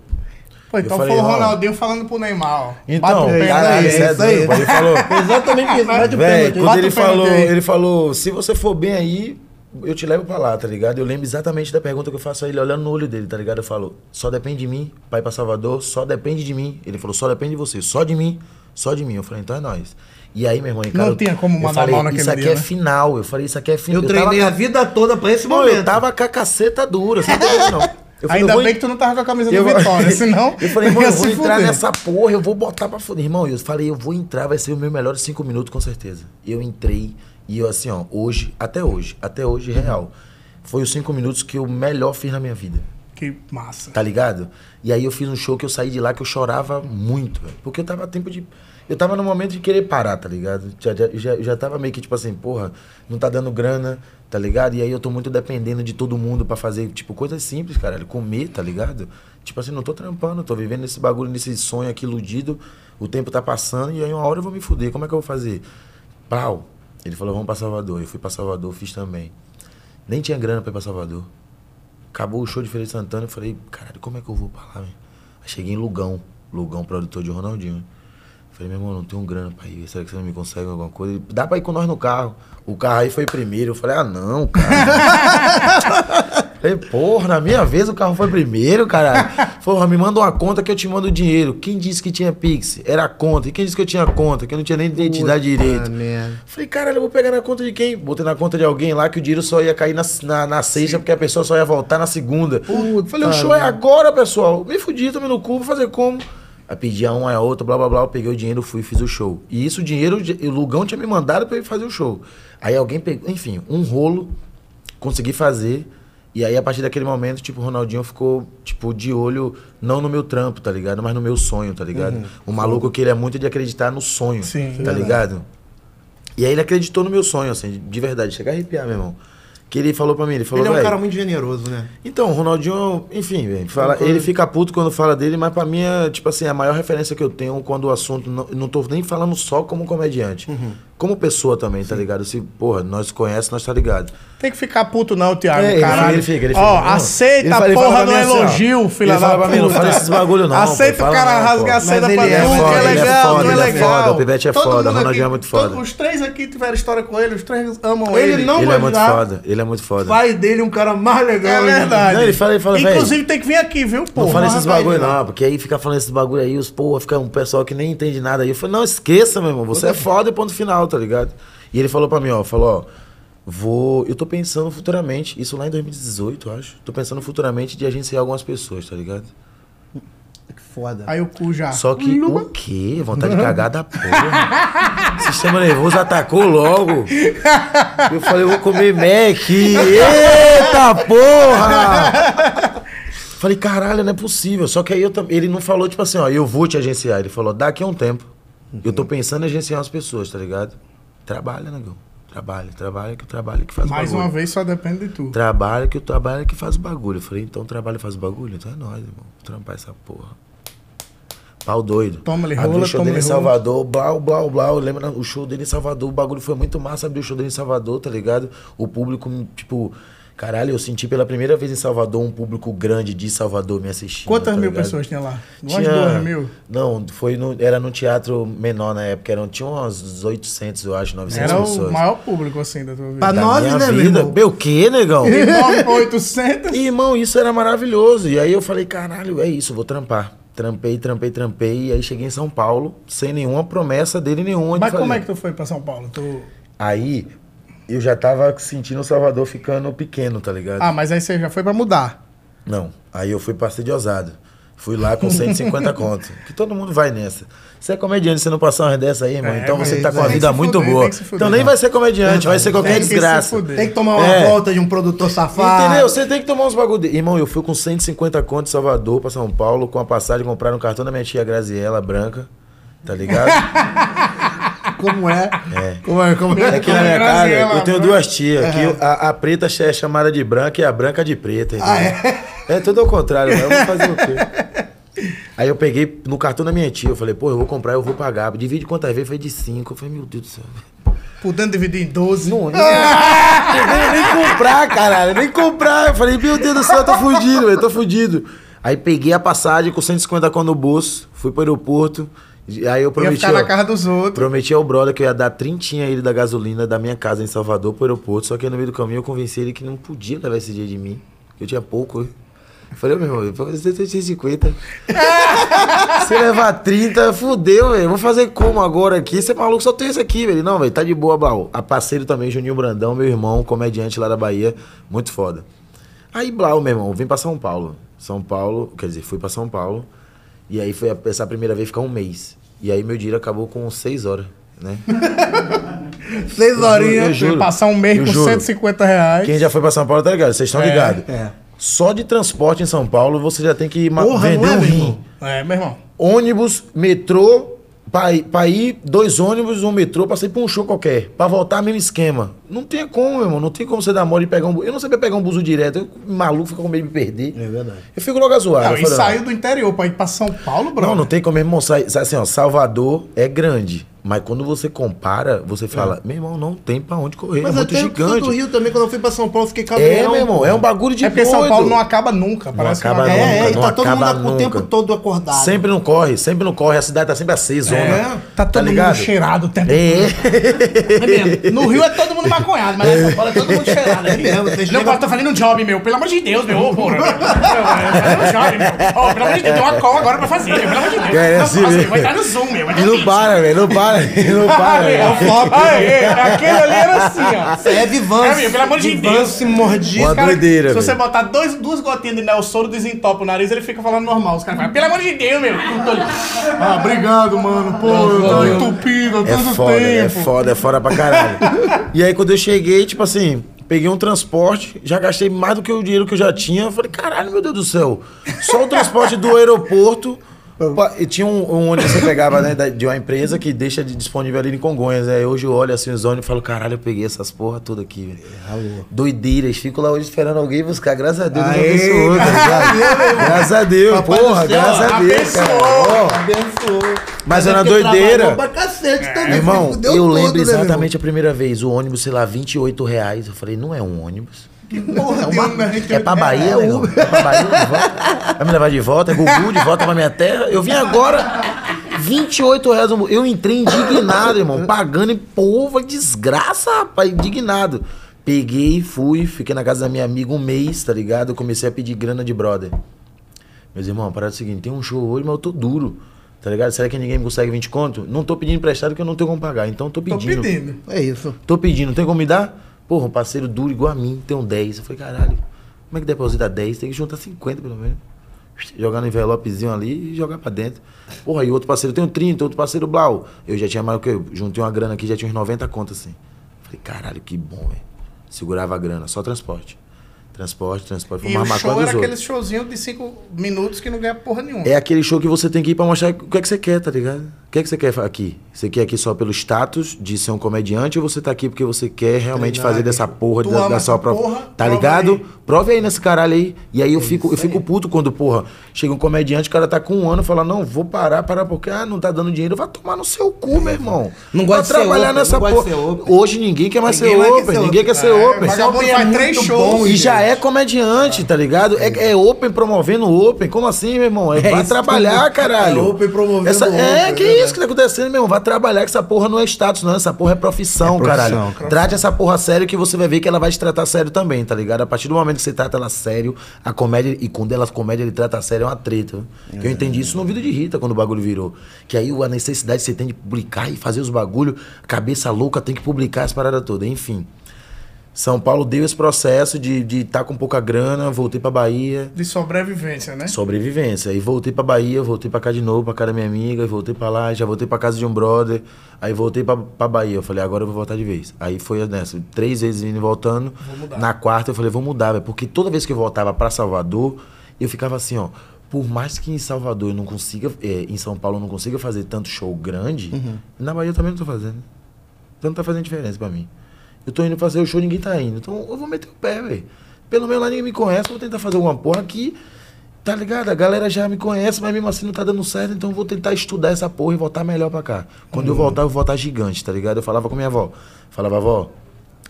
Pô, então Eu falei, foi o. Ronaldinho falando pro Neymar, ó. Então, Bate caralho, aí. isso é isso aí. doido, pô. Ele falou, Exatamente isso. Bate o pênalti. quando ele falou, aí. ele falou, se você for bem aí, eu te levo pra lá, tá ligado? Eu lembro exatamente da pergunta que eu faço a ele, olhando no olho dele, tá ligado? Eu falo, só depende de mim, pai pra Salvador, só depende de mim. Ele falou, só depende de você, só de mim, só de mim. Eu falei, então é nóis. E aí, meu irmão, cara, eu- tinha como eu mandar falei, mal naquele Isso aqui dia, é né? final. Eu falei, isso aqui é final. Eu treinei a vida toda pra esse momento. Eu tava com a caceta dura, você não tá entendendo, não. Eu falei, Ainda eu bem que tu não tava com a camisa do eu, Vitória, senão. eu falei, mano, eu vou entrar fuder. nessa porra, eu vou botar pra foder. Irmão, eu falei, eu vou entrar, vai ser o meu melhor cinco minutos, com certeza. Eu entrei e eu, assim, ó, hoje, até hoje, até hoje, real. Foi os cinco minutos que eu melhor fiz na minha vida. Que massa. Tá ligado? E aí eu fiz um show que eu saí de lá que eu chorava muito, velho. Porque eu tava a tempo de. Eu tava no momento de querer parar, tá ligado? Já, já, já tava meio que tipo assim, porra, não tá dando grana, tá ligado? E aí eu tô muito dependendo de todo mundo pra fazer, tipo, coisas simples, caralho. Comer, tá ligado? Tipo assim, não tô trampando, tô vivendo esse bagulho, nesse sonho aqui iludido. O tempo tá passando e aí uma hora eu vou me fuder. Como é que eu vou fazer? Pau. Ele falou, vamos pra Salvador. Eu fui pra Salvador, fiz também. Nem tinha grana pra ir pra Salvador. Acabou o show de Feira de Santana, eu falei, caralho, como é que eu vou pra lá, velho? Cheguei em Lugão, Lugão, produtor de Ronaldinho. Falei, meu irmão, não tenho grana pra ir, será que você não me consegue alguma coisa? Ele, Dá pra ir com nós no carro. O carro aí foi primeiro. Eu falei, ah, não, cara. Falei, porra, na minha vez o carro foi primeiro, caralho. Porra, me manda uma conta que eu te mando o dinheiro. Quem disse que tinha Pix? Era a conta. E quem disse que eu tinha conta? Que eu não tinha nem identidade direito. merda. Falei, caralho, eu vou pegar na conta de quem? Botei na conta de alguém lá que o dinheiro só ia cair na, na, na sexta, porque a pessoa só ia voltar na segunda. Falei, o show é agora, pessoal. Me fudi, tomei no cu, vou fazer como? Aí pedi a um, a outra, blá blá blá. Eu peguei o dinheiro, fui e fiz o show. E isso, o dinheiro, o Lugão tinha me mandado pra eu ir fazer o show. Aí alguém pegou, enfim, um rolo, consegui fazer. E aí, a partir daquele momento, tipo, o Ronaldinho ficou, tipo, de olho, não no meu trampo, tá ligado? Mas no meu sonho, tá ligado? O maluco que ele é muito de acreditar no sonho, Sim, tá verdade. ligado? E aí ele acreditou no meu sonho, assim, de verdade. Chega a arrepiar, meu irmão. Que ele falou pra mim, ele falou, Ele é um "Véi, cara muito generoso, né? então, o Ronaldinho, enfim, velho, fala, ele fica puto quando fala dele, mas pra mim é, tipo assim, a maior referência que eu tenho quando o assunto, não, não tô nem falando só como comediante, como pessoa também, tá ligado? Se, porra, nós conhece, nós tá ligado. Tem que ficar puto não, Thiago, É, ele caralho. fica, ele fica, ele Ó, fica, não. aceita Ele fala- porra do assim, ó, elogio, filha da pra mim, puta. não fala esses bagulho não, Aceita pô, o cara não, rasgar a seda pra é tu, que foda, é ele é legal, foda, tu é é legal. foda, o Pivete é Todo foda, o Ronaldinho é muito foda. Os três aqui tiveram história com ele, os três amam ele. Ele não ele vai é muito dar. foda, ele é muito foda. Pai dele é um cara mais legal. É verdade. Não, ele fala, ele fala. Inclusive tem que vir aqui, viu, pô? Não fala esses bagulho não, porque aí fica falando esses bagulho aí, os porra, fica um pessoal que nem entende nada aí. Eu falei, não, esqueça, meu irmão, você é foda e ponto final, tá ligado? E ele falou pra mim, ó, falou, ó, vou, eu tô pensando futuramente, isso lá em 2018, eu acho, tô pensando futuramente de agenciar algumas pessoas, tá ligado? Que foda. Aí o cu já. Só que o quê? Vontade de cagar da porra. Sistema nervoso atacou logo. Eu falei, eu vou comer Mac. Eita porra! Falei, caralho, não é possível. Só que aí eu, ele não falou, tipo assim, ó, eu vou te agenciar. Ele falou, daqui a um tempo. Eu tô pensando em agenciar umas pessoas, tá ligado? Trabalha, negão. Trabalha, trabalha que o trabalho que faz Mais bagulho. uma vez só depende de tu. Trabalha que o trabalho que faz o bagulho. Eu falei, então trabalho faz o bagulho? Então é nóis, irmão. Vou trampar essa porra. Pau doido. Toma-lhe Abri rola, o show dele em. Salvador, blau, blau, blau. Lembra o show dele em Salvador? O bagulho foi muito massa. Abri o show dele em Salvador, tá ligado? O público, tipo... Caralho, eu senti pela primeira vez em Salvador um público grande de Salvador me assistindo. Quantas tá mil ligado? pessoas tinha lá? Umas Tinha... duas mil? Não, foi no, era no teatro menor na época. Eram, tinha umas 800, eu acho, 900 Era pessoas. o maior público, assim, da tua vida. Pra Da nós, minha né, vida. irmão? Meu, o quê, negão? De 9 pra 800? E, irmão, isso era maravilhoso. E aí eu falei, caralho, é isso, vou trampar. Trampei, trampei, trampei. E aí cheguei em São Paulo, sem nenhuma promessa dele nenhuma. de Mas como fazer. é que tu foi pra São Paulo? Tu... Aí eu já tava sentindo o Salvador ficando pequeno, tá ligado? Ah, mas aí você já foi pra mudar. Não. Aí eu fui pra ser de ousado. Fui lá com 150 conto. Que todo mundo vai nessa. Você é comediante, você não passar uma dessa aí, irmão. É, então você tá com uma vida se muito fuder, boa. se fuder. Então nem vai ser comediante, vai ser qualquer Tem que se desgraça. fuder. Tem que tomar uma É. volta de um produtor safado. Entendeu? Você tem que tomar uns bagulho. Irmão, eu fui com 150 conto de Salvador pra São Paulo, com a passagem, comprar no cartão da minha tia Graziella, branca. Tá ligado? Como é? É. Como é? Como é? Aqui na minha casa, eu tenho branca. duas tias. Que a, a preta é chamada de branca e a branca de preta. Ah, entendeu? é? tudo ao contrário, né? eu vou fazer o quê? Aí eu peguei no cartão da minha tia, eu falei, pô, eu vou comprar, eu vou pagar. Divide quantas vezes? Foi de 5. Eu falei, meu Deus do céu. Podendo dividir em 12. Não, nem, nem, nem comprar, caralho, nem comprar. Eu falei, meu Deus do céu, eu tô fudido, velho, tô fudido. Aí peguei a passagem com 150 conto no bolso, fui pro aeroporto. Aí eu Ia prometi. ficar na casa dos outros. Prometi ao brother que eu ia dar trintinha a ele da gasolina da minha casa em Salvador pro aeroporto. Só que no meio do caminho eu convenci ele que não podia levar esse dia de mim. Que eu tinha pouco. Eu falei, meu irmão, pra você tem 150. Se levar 30, fudeu, velho. Vou fazer como agora aqui? Você é maluco, só tem esse aqui, velho. Não, velho, tá de boa, Blau. A parceiro também, Juninho Brandão, meu irmão, comediante lá da Bahia. Muito foda. Aí, Blau, meu irmão, vim pra São Paulo. São Paulo, quer dizer, fui pra São Paulo. E aí foi a- essa primeira vez ficar um mês. E aí meu dinheiro acabou com seis horas, né? Seis horinhas. Passar um mês com juro. 150 reais. Quem já foi pra São Paulo tá ligado, vocês estão É, ligados. é. Só de transporte em São Paulo você já tem que Porra, vender é, um rim. É, meu irmão. Ônibus, metrô, pra ir, dois ônibus, um metrô, pra sair pra um show qualquer. Pra voltar, mesmo esquema. Não tem como, meu irmão. Não tem como você dar mole e pegar um... Eu não sabia pegar um buzo direto. Eu, maluco, fica com medo de me perder. É verdade. Eu fico logo zoado. Não, e saiu do interior pra ir pra São Paulo, bro. Não, não tem como, meu irmão. Sai, sai assim, ó, Salvador é grande. Mas quando você compara, você fala, meu irmão, não tem pra onde correr. Mas é muito sou do gigante. Rio também, quando eu fui pra São Paulo, fiquei É, cabreirão. meu irmão, é um bagulho de É porque São. Paulo não acaba nunca. Parece que acaba não acaba É, nunca, é, e não tá todo mundo o tempo nunca. todo acordado. Sempre não corre, sempre não corre. A cidade tá sempre acesa, É, zona. tá todo mundo ligado? cheirado o tempo É. É mesmo. No Rio é todo mundo maconhado, mas em São Paulo é todo mundo cheirado. É mesmo, Não, chega- eu tô fazendo um job, meu. Pelo amor de Deus, meu. Ô, porra. fazendo um job, meu. Ó, pelo amor de Deus, tem uma call agora pra fazer, meu. Pelo amor de Deus. É, não assim posso, mesmo. vou entrar no Zoom, meu. E não para, velho, não para, não para. velho. Ah, é, aquele ali era assim, ó. É Vivance. É, meu, pelo amor de Deus. se mordia. Uma Cara, doideira, Se você botar dois, duas gotinhas de Nelsoro, desentopa o nariz, ele fica falando normal. Os caras falam, pelo amor de Deus, meu. Ah, obrigado, mano. Pô, eu tô entupido há É tanto foda, é tempo. foda, é foda pra caralho. e aí quando eu cheguei, tipo assim, peguei um transporte, já gastei mais do que o dinheiro que eu já tinha. Eu falei, caralho, meu Deus do céu. Só o transporte do aeroporto. E tinha um, um ônibus que você pegava, né, de uma empresa que deixa de disponível ali em Congonhas. Aí hoje eu olho assim os ônibus e falo, caralho, eu peguei essas porra tudo aqui, velho. Doideiras. Fico lá hoje esperando alguém buscar. Graças a Deus, Aê, abençoou, ligado? Graças a Deus, Papai porra, graças a Deus, cara. abençoou. Mas é era porque doideira. trabalhou pra cacete também. Meu irmão, eu tudo, lembro né, exatamente a primeira vez. O ônibus, sei lá, 28 reais. Eu falei, não é um ônibus. Porra, É, uma, um da gente- é pra Bahia, É, é Uber. É pra Bahia, de volta. Vai me levar de volta, é Gugu, de volta pra minha terra. Eu vim agora, 28 reais. Eu entrei indignado, irmão. Pagando e, porra, desgraça, rapaz, indignado. Peguei, fui, fiquei na casa da minha amiga um mês, tá ligado? Eu comecei a pedir grana de brother. Meus irmãos, parada é o seguinte, tem um show hoje, mas eu tô duro. Tá ligado? Será que ninguém me consegue 20 conto? Não tô pedindo emprestado porque eu não tenho como pagar. Então tô Tô pedindo. pedindo. É isso. Tô pedindo, tem como me dar? Porra, um parceiro duro igual a mim, tem um 10. Eu falei, caralho, como é que deposita 10? Tem que juntar 50 pelo menos. Jogar no envelopezinho ali e jogar pra dentro. Porra, e outro parceiro tem um 30, outro parceiro Blau. Eu já tinha mais o que? Eu juntei uma grana aqui, já tinha uns 90 contas assim. Falei, caralho, que bom, velho. Segurava a grana, só transporte. Transporte, transporte. Foi E o show era aquele showzinho de 5 minutos que não ganha porra nenhuma. É aquele show que você tem que ir pra mostrar o que é que você quer, tá ligado? O que é que você quer aqui? Você quer aqui só pelo status de ser um comediante ou você tá aqui porque você quer realmente Treinar, fazer dessa porra da, da sua própria. porra? Tá Prova ligado? aí. Prove aí nesse caralho aí. E aí eu fico, eu fico puto quando, porra, chega um comediante, o cara tá com um ano e fala, não, vou parar, parar porque ah, não tá dando dinheiro. Vai tomar no seu cu, meu irmão. Não Vai gosta de ser trabalhar open, nessa porra. ser open. Hoje ninguém quer mais Ninguém ser open, ser ninguém open. quer ser É, open. vagabundo Open é três bom, shows. E já é comediante, tá ligado? É, é open promovendo open. Como assim, meu irmão? É, vai isso trabalhar, caralho. É open promovendo Essa, É, open, que é isso que tá acontecendo, meu irmão. Vai trabalhar que essa porra não é status, não. Essa porra é profissão, É profissão, caralho. cara. Trate essa porra sério que você vai ver que ela vai te tratar sério também, tá ligado? A partir do momento que você trata ela sério, a comédia, e quando ela comédia ele trata sério, é uma treta. Que eu entendi isso no vídeo de Rita, quando o bagulho virou. Que aí a necessidade que você tem de publicar e fazer os bagulho, cabeça louca tem que publicar as paradas todas. Enfim. São Paulo deu esse processo de estar de tá com pouca grana, voltei pra Bahia. De sobrevivência, né? Sobrevivência. Aí voltei pra Bahia, voltei pra cá de novo, pra casa da minha amiga, voltei pra lá, já voltei pra casa de um brother, aí voltei pra Bahia. Eu falei, agora eu vou voltar de vez. Aí foi nessa, três vezes indo e voltando. Na quarta eu falei, vou mudar, velho. Porque toda vez que eu voltava pra Salvador, eu ficava assim, ó. Por mais que em Salvador eu não consiga, é, em São Paulo eu não consiga fazer tanto show grande, na Bahia eu também não tô fazendo. Então não tá fazendo diferença pra mim. Eu tô indo fazer o show, ninguém tá indo. Então eu vou meter o pé, velho. Pelo menos lá ninguém me conhece, vou tentar fazer alguma porra aqui. Tá ligado? A galera já me conhece, mas mesmo assim não tá dando certo, então eu vou tentar estudar essa porra e voltar melhor pra cá. Quando eu voltar, eu vou voltar gigante, tá ligado? Eu falava com minha avó. Falava, avó,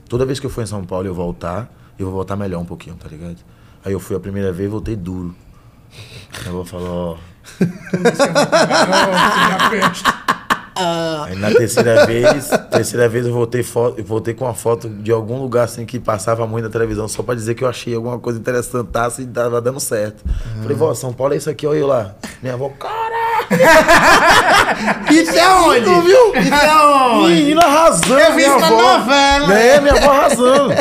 toda vez que eu for em São Paulo e eu voltar, eu vou voltar melhor um pouquinho, tá ligado? Aí eu fui a primeira vez e voltei duro. Aí a avó falou, ó. Peste. Aí na terceira vez, terceira vez eu voltei, foto, eu voltei com uma foto de algum lugar assim que passava muito na televisão, só pra dizer que eu achei alguma coisa interessante e tava dando certo. Falei, vó, São Paulo é isso aqui, olha eu lá. Minha avó, caralho! Isso é onde? Tu viu? Isso é onde? Menina arrasando, Eu vi minha isso na avó. novela. É, minha avó arrasando.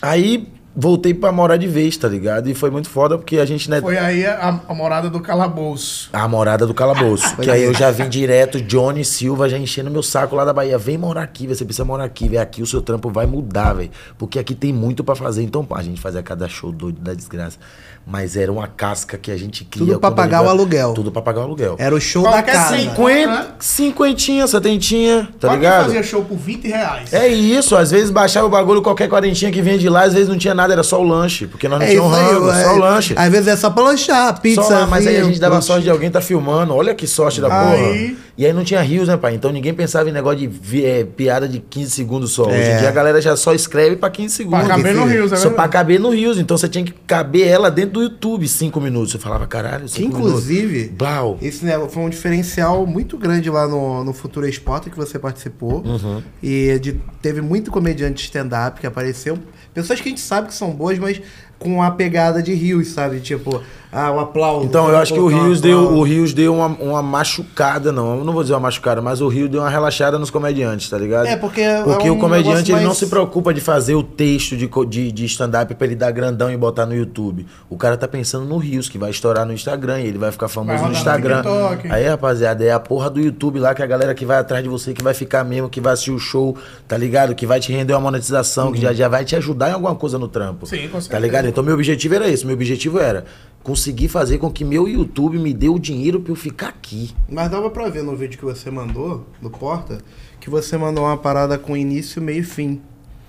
Aí voltei pra morar de vez, tá ligado? E foi muito foda porque a gente, né, Foi aí a, a morada do calabouço. A morada do calabouço. que aí eu já vim direto, Johnny Silva já enchendo meu saco lá da Bahia. Vem morar aqui, você precisa morar aqui, velho. Aqui o seu trampo vai mudar, velho. Porque aqui tem muito pra fazer. Então, pá, a gente fazia cada show doido da desgraça. Mas era uma casca que a gente cria. Tudo pra a gente pagar o aluguel. Tudo pra pagar o aluguel. Era o show Qualquer da casa. cinco. Cinquenta, cinquentinha, setentinha, tá Qual que ligado? fazia show por 20 reais. É isso, às vezes baixava o bagulho, qualquer quarentinha que vinha de lá, às vezes não tinha nada, era só o lanche. Porque nós não É tínhamos isso aí, rango, é- só o lanche. Às vezes é só pra lanchar, pizza. Só lá, mas aí a gente dava sorte de alguém tá filmando. Olha que sorte da porra. Aí- E aí não tinha rios, né, pai? Então ninguém pensava em negócio de vi- é, piada de 15 segundos só. Hoje É. em dia a galera já só escreve pra 15 segundos. Pra caber no filho. Reels, é Só pra caber no Rios. Então você tinha que caber ela dentro do YouTube 5 minutos. Eu falava, caralho, Que 5 inclusive, minutos. Blau. esse né, foi um diferencial muito grande lá no, no Futuro Esporte que você participou. Uhum. E de- teve muito comediante de stand-up que apareceu. Pessoas que a gente sabe que são boas, mas com a pegada de rios, sabe? Tipo, ah, o aplauso. Então, eu acho que o Rios deu, o Rios deu uma, uma machucada, não. Eu não vou dizer uma machucada, mas o Rio deu uma relaxada nos comediantes, tá ligado? É, porque é Porque um o comediante negócio ele não mais- se preocupa de fazer o texto de, de, de stand-up pra ele dar grandão e botar no YouTube. O cara tá pensando no Rios, que vai estourar no Instagram e ele vai ficar famoso Vai no no Instagram. TikTok. Aí, rapaziada, é a porra do YouTube lá que a galera que vai atrás de você, que vai ficar mesmo, que vai assistir o show, tá ligado? Que vai te render uma monetização, que já, já vai te ajudar em alguma coisa no trampo. Sim, com Tá certeza. ligado? Então meu objetivo era esse. Meu objetivo era conseguir fazer com que meu YouTube me dê o dinheiro pra eu ficar aqui. Mas dava pra ver no vídeo que você mandou, no Porta, que você mandou uma parada com início, meio e fim.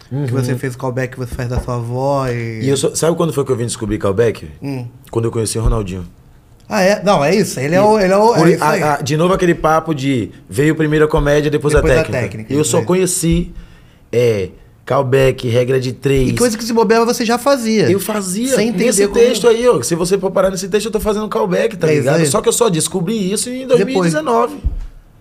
Que você fez o callback que você faz da sua avó e. Uhum. E eu só- sabe quando foi que eu vim descobrir callback? Hum. Quando eu conheci o Ronaldinho. Ah, é? Não, é isso. Ele é o. Ele é o. É a- a- de novo aquele papo de veio primeiro a comédia, depois, Depois a a técnica. técnica, eu só conheci é, callback, regra de três. E coisa que se bobeava você já fazia. Eu fazia. Sem entender nesse como- texto aí, ó. Se você for parar nesse texto, eu tô fazendo callback, tá É ligado? aí. Só que eu só descobri isso em Depois. 2019.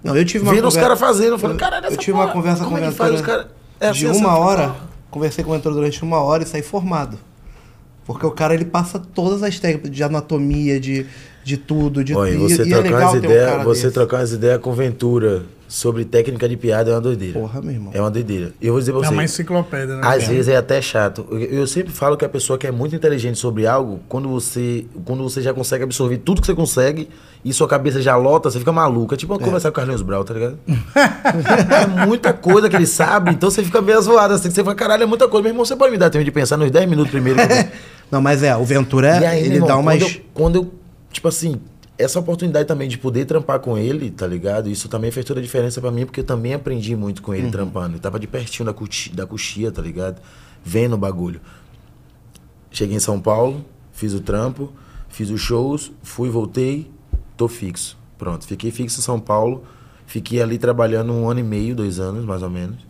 Não, eu tive uma Vendo os conversa- caras fazendo, eu falei, caralho, Eu essa tive uma porra, conversa como com o é faz os caras... É de assim, uma assim, hora. Conversei com o Ventura durante uma hora e saí formado. Porque o cara ele passa todas as técnicas de anatomia, de, de tudo, de Olha, e- você e é trocar ter um ideias, cara você desse. trocar umas ideias com Ventura sobre técnica de piada é uma doideira. Porra, meu irmão. É uma doideira. Eu vou dizer pra É você. uma enciclopédia, né? Às vezes é até chato. Eu, eu sempre falo que a pessoa que é muito inteligente sobre algo, quando você, quando você já consegue absorver tudo que você consegue e sua cabeça já lota, você fica maluco. É tipo conversar com o Carlinhos Brau, tá ligado? é muita coisa que ele sabe, então você fica meio zoado. Assim, você fala, caralho, é muita coisa. Meu irmão, você pode me dar tempo de pensar nos 10 minutos primeiro. que eu- Não, mas é, o Ventura, aí, ele irmão, dá umas. Quando eu, quando eu, tipo assim, essa oportunidade também de poder trampar com ele, tá ligado? Isso também fez toda a diferença pra mim, porque eu também aprendi muito com ele Uhum. trampando. Ele tava de pertinho da, cuti, da coxia, tá ligado? Vendo o bagulho. Cheguei em São Paulo, fiz o trampo, fiz os shows, fui, voltei, tô fixo. Pronto, fiquei fixo em São Paulo, fiquei ali trabalhando um ano e meio, dois anos, mais ou menos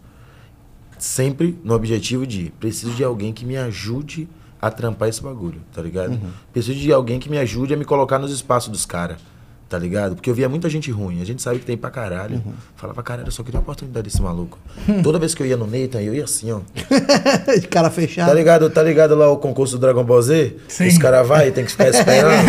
sempre no objetivo de preciso de alguém que me ajude a trampar esse bagulho, tá ligado? Preciso de alguém que me ajude a me colocar nos espaços dos caras. Tá ligado? Porque eu via muita gente ruim. A gente sabe que tem pra caralho. Falava, caralho, eu só queria a oportunidade desse maluco. Toda vez que eu ia no Nathan, eu ia assim, ó. De cara Tá fechado. ligado, tá ligado lá o concurso do Dragon Ball Z? Sim. Os caras vai e tem que ficar esperando.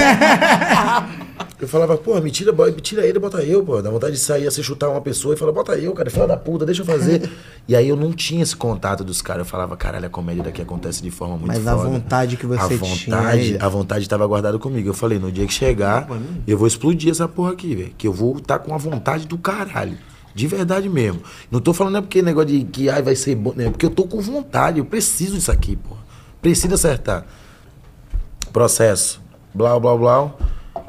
eu falava, pô, me tira, me tira ele, bota eu, pô. Dá vontade de sair assim, chutar uma pessoa e falar, bota eu, cara, filha da puta, deixa eu fazer. e aí eu não tinha esse contato dos caras. Eu falava, caralho, a comédia daqui acontece de forma muito Mas a foda. vontade que você a tinha, vontade, aí- A vontade tava guardada comigo. Eu falei, no dia que chegar, eu vou explodir essa porra aqui, velho. Que eu vou estar com a vontade do caralho. De verdade mesmo. Não tô falando é porque negócio de que ai, vai ser bom. né? Porque eu tô com vontade. Eu preciso disso aqui, porra. Preciso acertar. Processo. Blá, blá, blá.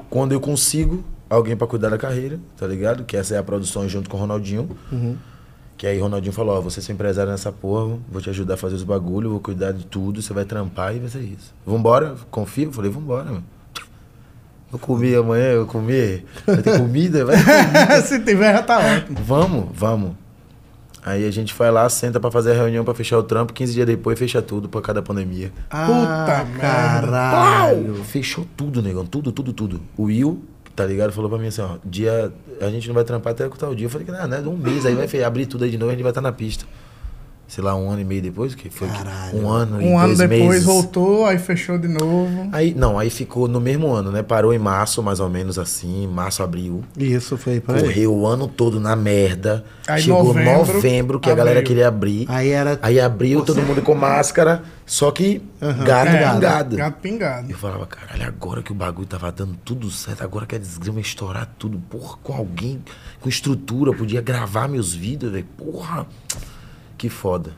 Quando eu consigo alguém pra cuidar da carreira, tá ligado? Que essa é a produção junto com o Ronaldinho. Que aí o Ronaldinho falou, ó, você é empresário nessa porra, vou te ajudar a fazer os bagulho, vou cuidar de tudo, você vai trampar e vai ser isso. Vambora? Confia? Eu falei, vambora, mano. Vou comer amanhã, eu comer. Vai ter comida? Vai ter comida. Se tiver, já tá ótimo. Vamos, vamos. Aí a gente vai lá, senta pra fazer a reunião pra fechar o trampo, 15 dias depois fecha tudo por causa da pandemia. Ah, Puta caralho. Fechou tudo, negão. Tudo, tudo, tudo. O Will, tá ligado? Falou pra mim assim, ó, dia. A gente não vai trampar até tal dia. Eu falei que não, né? Um mês, aí vai abrir tudo aí de novo e a gente vai estar na pista. Sei lá, um ano e meio depois, que foi que- Caralho. um ano e Um ano depois meses. voltou, aí fechou de novo. Aí, não, aí ficou no mesmo ano, né? Parou em março, mais ou menos assim, março, abril. Isso foi pra aí. Correu o ano todo na merda. Aí Chegou novembro, novembro, que a galera queria abrir. Aí era. Aí abriu, todo mundo com máscara, só que gato É, pingado. Gato pingado. Eu falava, caralho, agora que o bagulho tava dando tudo certo, agora que a desgrama estourar tudo, porra, com alguém, com estrutura, podia gravar meus vídeos, velho, porra, que foda.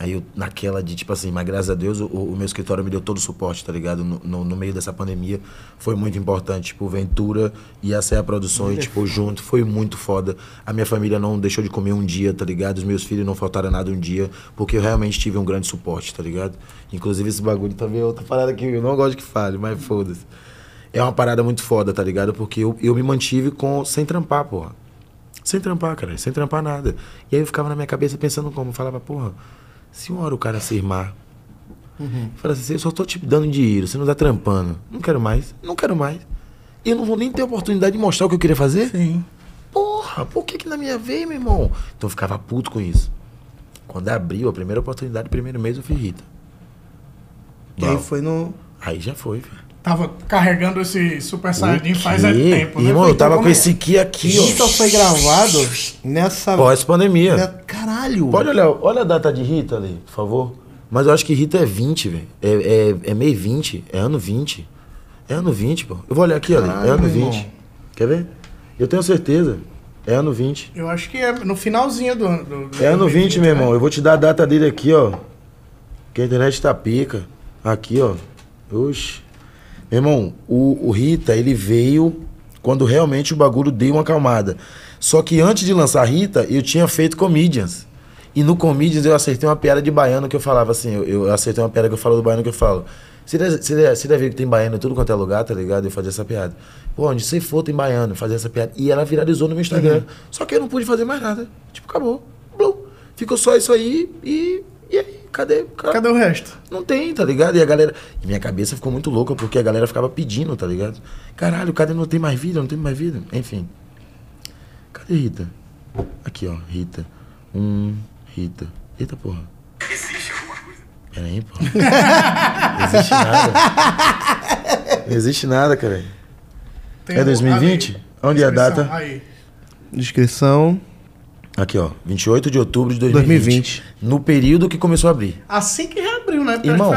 Aí eu, naquela de, tipo assim, mas graças a Deus o, o meu escritório me deu todo o suporte, tá ligado? No, no, no meio dessa pandemia, foi muito importante, tipo, Ventura e a CA Produções, tipo, junto, foi muito foda. A minha família não deixou de comer um dia, tá ligado? Os meus filhos não faltaram nada um dia, porque eu realmente tive um grande suporte, tá ligado? Inclusive esse bagulho também é outra parada que eu não gosto que fale, mas foda-se. É uma parada muito foda, tá ligado? Porque eu, eu me mantive com, sem trampar, porra. Sem trampar, cara, sem trampar nada. E aí eu ficava na minha cabeça pensando como, eu falava, porra, se uma hora o cara se irmar, Uhum. fala assim, eu só tô te dando dinheiro, você não tá trampando. Não quero mais, não quero mais. E eu não vou nem ter oportunidade de mostrar o que eu queria fazer. Sim. Porra, por que que na minha vez, meu irmão? Então eu ficava puto com isso. Quando abriu a primeira oportunidade, primeiro mês eu fiz Rita. E aí foi no. aí já foi, velho. Tava carregando esse Super Saiyajin faz é tempo, né? Irmão, eu tava então com esse aqui aqui, ó. Rita foi gravado nessa. Pós-pandemia. ne- Caralho! Pode olhar, olha a data de Rita ali, por favor. Mas eu acho que Rita é 20, velho. É, é, é meio 20, é ano 20. É ano 20, pô. Eu vou olhar aqui, olha. É Caralho, ano meu 20. irmão. Quer ver? Eu tenho certeza. É ano 20. Eu acho que é no finalzinho do ano. do- do É ano 20, meu né? irmão. Eu vou te dar a data dele aqui, ó. Que a internet tá pica. Aqui, ó. Oxi. Meu irmão, o, o Rita, ele veio quando realmente o bagulho deu uma acalmada. Só que antes de lançar Rita, eu tinha feito Comedians. E no Comedians eu acertei uma piada de baiano que eu falava assim. Eu, eu acertei uma piada que eu falo do baiano que eu falo. Você deve, você, deve, você deve ver que tem baiano em tudo quanto é lugar, tá ligado? Eu fazia essa piada. Pô, onde você for tem baiano, fazia essa piada. E ela viralizou no meu Instagram. Só que eu não pude fazer mais nada. Tipo, acabou. Blum. Ficou só isso aí e. E aí? Cadê? Cadê o resto? Não tem, tá ligado? E a galera. E minha cabeça ficou muito louca porque a galera ficava pedindo, tá ligado? Caralho, cadê não tem mais vida? Não tem mais vida? Enfim. Cadê Rita? Aqui, ó, Rita. Um, Rita. Eita porra. Existe alguma coisa? Peraí, pô. Não existe nada. Não existe nada, cara. Tem É o- 2020? ali, Onde é a data? Aí. Descrição. Aqui, ó. 28 de outubro de 2020. 2020. No período que começou a abrir. Assim que reabriu, né? Porque Irmão,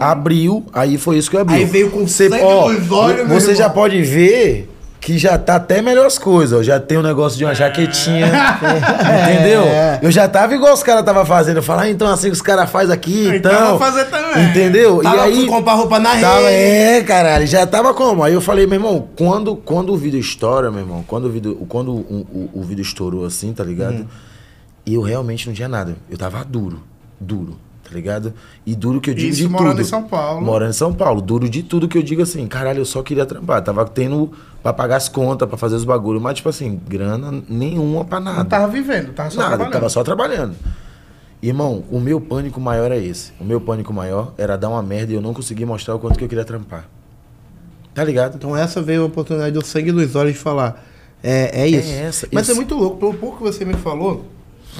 abriu, aí foi isso que abriu. Aí veio com Você, sangue ó, nos olhos, Você já pode ver que já tá até melhor as coisas. ó. Já tem um negócio de uma jaquetinha. entendeu? É. Eu já tava igual os caras tava fazendo. Eu falava, ah, então assim que os caras fazem aqui, Então, então. vou fazer também. Entendeu? Tava, e aí. comprar roupa na Tava, rede. é, caralho, já tava como? Aí eu falei, meu irmão, quando, quando o vídeo estoura, meu irmão, quando o vídeo, quando o, o, o vídeo estourou assim, tá ligado? Uhum. Eu realmente não tinha nada. Eu tava duro, duro, ligado? E duro que eu digo Isso de morando tudo. em São Paulo. Morando em São Paulo. Duro de tudo que eu digo assim, caralho, eu só queria trampar. Tava tendo pra pagar as contas, pra fazer os bagulhos, mas tipo assim, grana nenhuma pra nada. Não tava vivendo, tava só Nada, trabalhando. tava só trabalhando. Irmão, o meu pânico maior é esse. O meu pânico maior era dar uma merda e eu não conseguir mostrar o quanto que eu queria trampar. Tá ligado? Então essa veio a oportunidade do sangue dos olhos de falar. É, é isso. essa, Mas isso. é muito louco, pelo pouco que você me falou,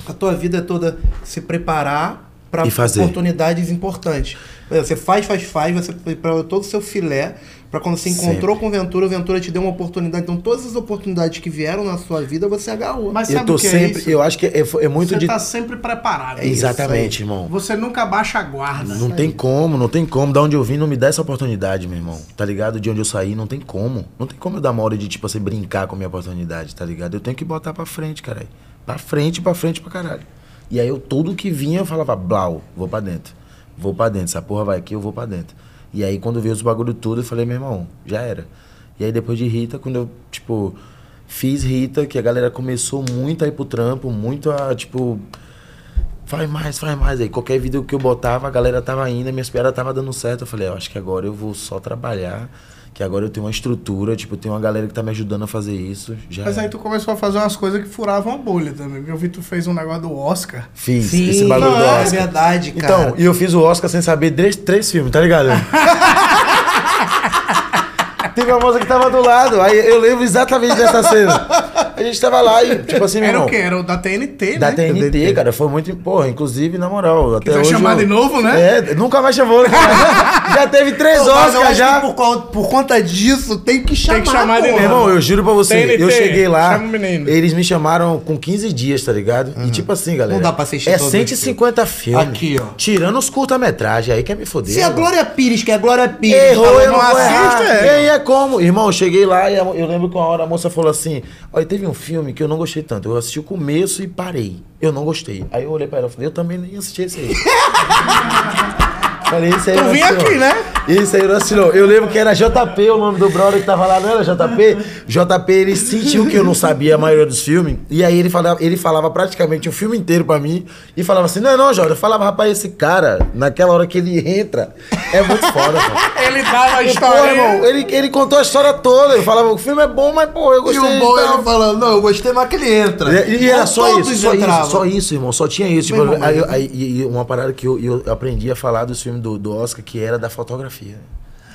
a tua vida é toda se preparar para oportunidades importantes. Você faz, faz, faz, você preparou todo o seu filé para quando você encontrou com o Ventura, o Ventura te deu uma oportunidade. Então todas as oportunidades que vieram na sua vida, você agarrou. Mas Eu sabe tô o que é sempre. isso? eu acho que é, é muito Você de. tá sempre preparado. É isso Exatamente, irmão. Você nunca baixa a guarda. Não tem como, não tem como. Da onde eu vim, não me dá essa oportunidade, meu irmão. Tá ligado? De onde eu saí, não tem como. Não tem como eu dar uma hora de, tipo assim, brincar com a minha oportunidade, tá ligado? Eu tenho que botar pra frente, caralho. Pra frente, pra frente, pra caralho. E aí eu, tudo que vinha, eu falava, blau, vou pra dentro. Vou pra dentro. Essa porra vai aqui, eu vou pra dentro. E aí quando veio os bagulho tudo, eu falei, meu irmão, já era. E aí depois de Rita, quando eu, tipo, fiz Rita, que a galera começou muito a ir pro trampo, muito a, tipo, Faz mais, faz mais. Aí qualquer vídeo que eu botava, a galera tava indo, a minha espera tava dando certo. Eu falei, eu acho que agora eu vou só trabalhar, que agora eu tenho uma estrutura, tipo, tem uma galera que tá me ajudando a fazer isso. Já Mas aí tu começou a fazer umas coisas que furavam a bolha também. Eu vi que tu fez um negócio do Oscar. fiz Sim, esse bagulho não, do é Oscar. verdade, cara. Então, e eu fiz o Oscar sem saber três, três filmes, tá ligado? Teve uma moça que tava do lado, aí eu lembro exatamente dessa cena. A gente tava lá e, tipo assim, meu Era irmão, o quê? Era o da TNT, Da né? TNT, cara, foi muito. Porra, inclusive, na moral. Até Quiser hoje chamar eu- de novo, né? É, nunca mais chamou, né, cara? Já teve três Oscars acho já. que por, conta- por conta disso, tem que chamar. que chamar de. Meu irmão, eu juro pra você, TNT, eu cheguei lá, chama o menino. eles me chamaram com 15 dias, tá ligado? E tipo assim, galera. Não dá pra assistir É todos 150 filmes. Aqui, ó. Tirando os curta-metragens, aí quer me foder. Se a mano. Glória Pires, que é a Glória Pires, Errou, eu não não errar. é. E aí é como? Irmão, eu cheguei lá e eu lembro que uma hora a moça falou assim: Olha, teve um filme que eu não gostei tanto. Eu assisti o começo e parei. Eu não gostei. Aí eu olhei pra ela e falei: Eu também nem assisti esse aí. falei: Isso aí Tu não vinha assinou." aqui, né? Isso aí não assinou. Eu lembro que era JP o nome do brother que tava lá, não era JP? JP, ele sentiu que eu não sabia a maioria dos filmes. E aí ele falava, ele falava praticamente o filme inteiro pra mim. E falava assim: Não, não, Jorge. Eu falava, rapaz, esse cara, naquela hora que ele entra, é muito foda, pô. Ele dava a Pô, história. irmão, ele, ele contou a história toda. Eu falava, o filme é bom, mas, pô, eu E gostei. o bom é ele falando, não, eu gostei, mas que ele entra. E, e era só isso, só entravam. isso, só isso, irmão. Só tinha isso. Tipo, irmão, aí, aí- e, e uma parada que eu, eu aprendi a falar dos filmes do, do Oscar, que era da fotografia.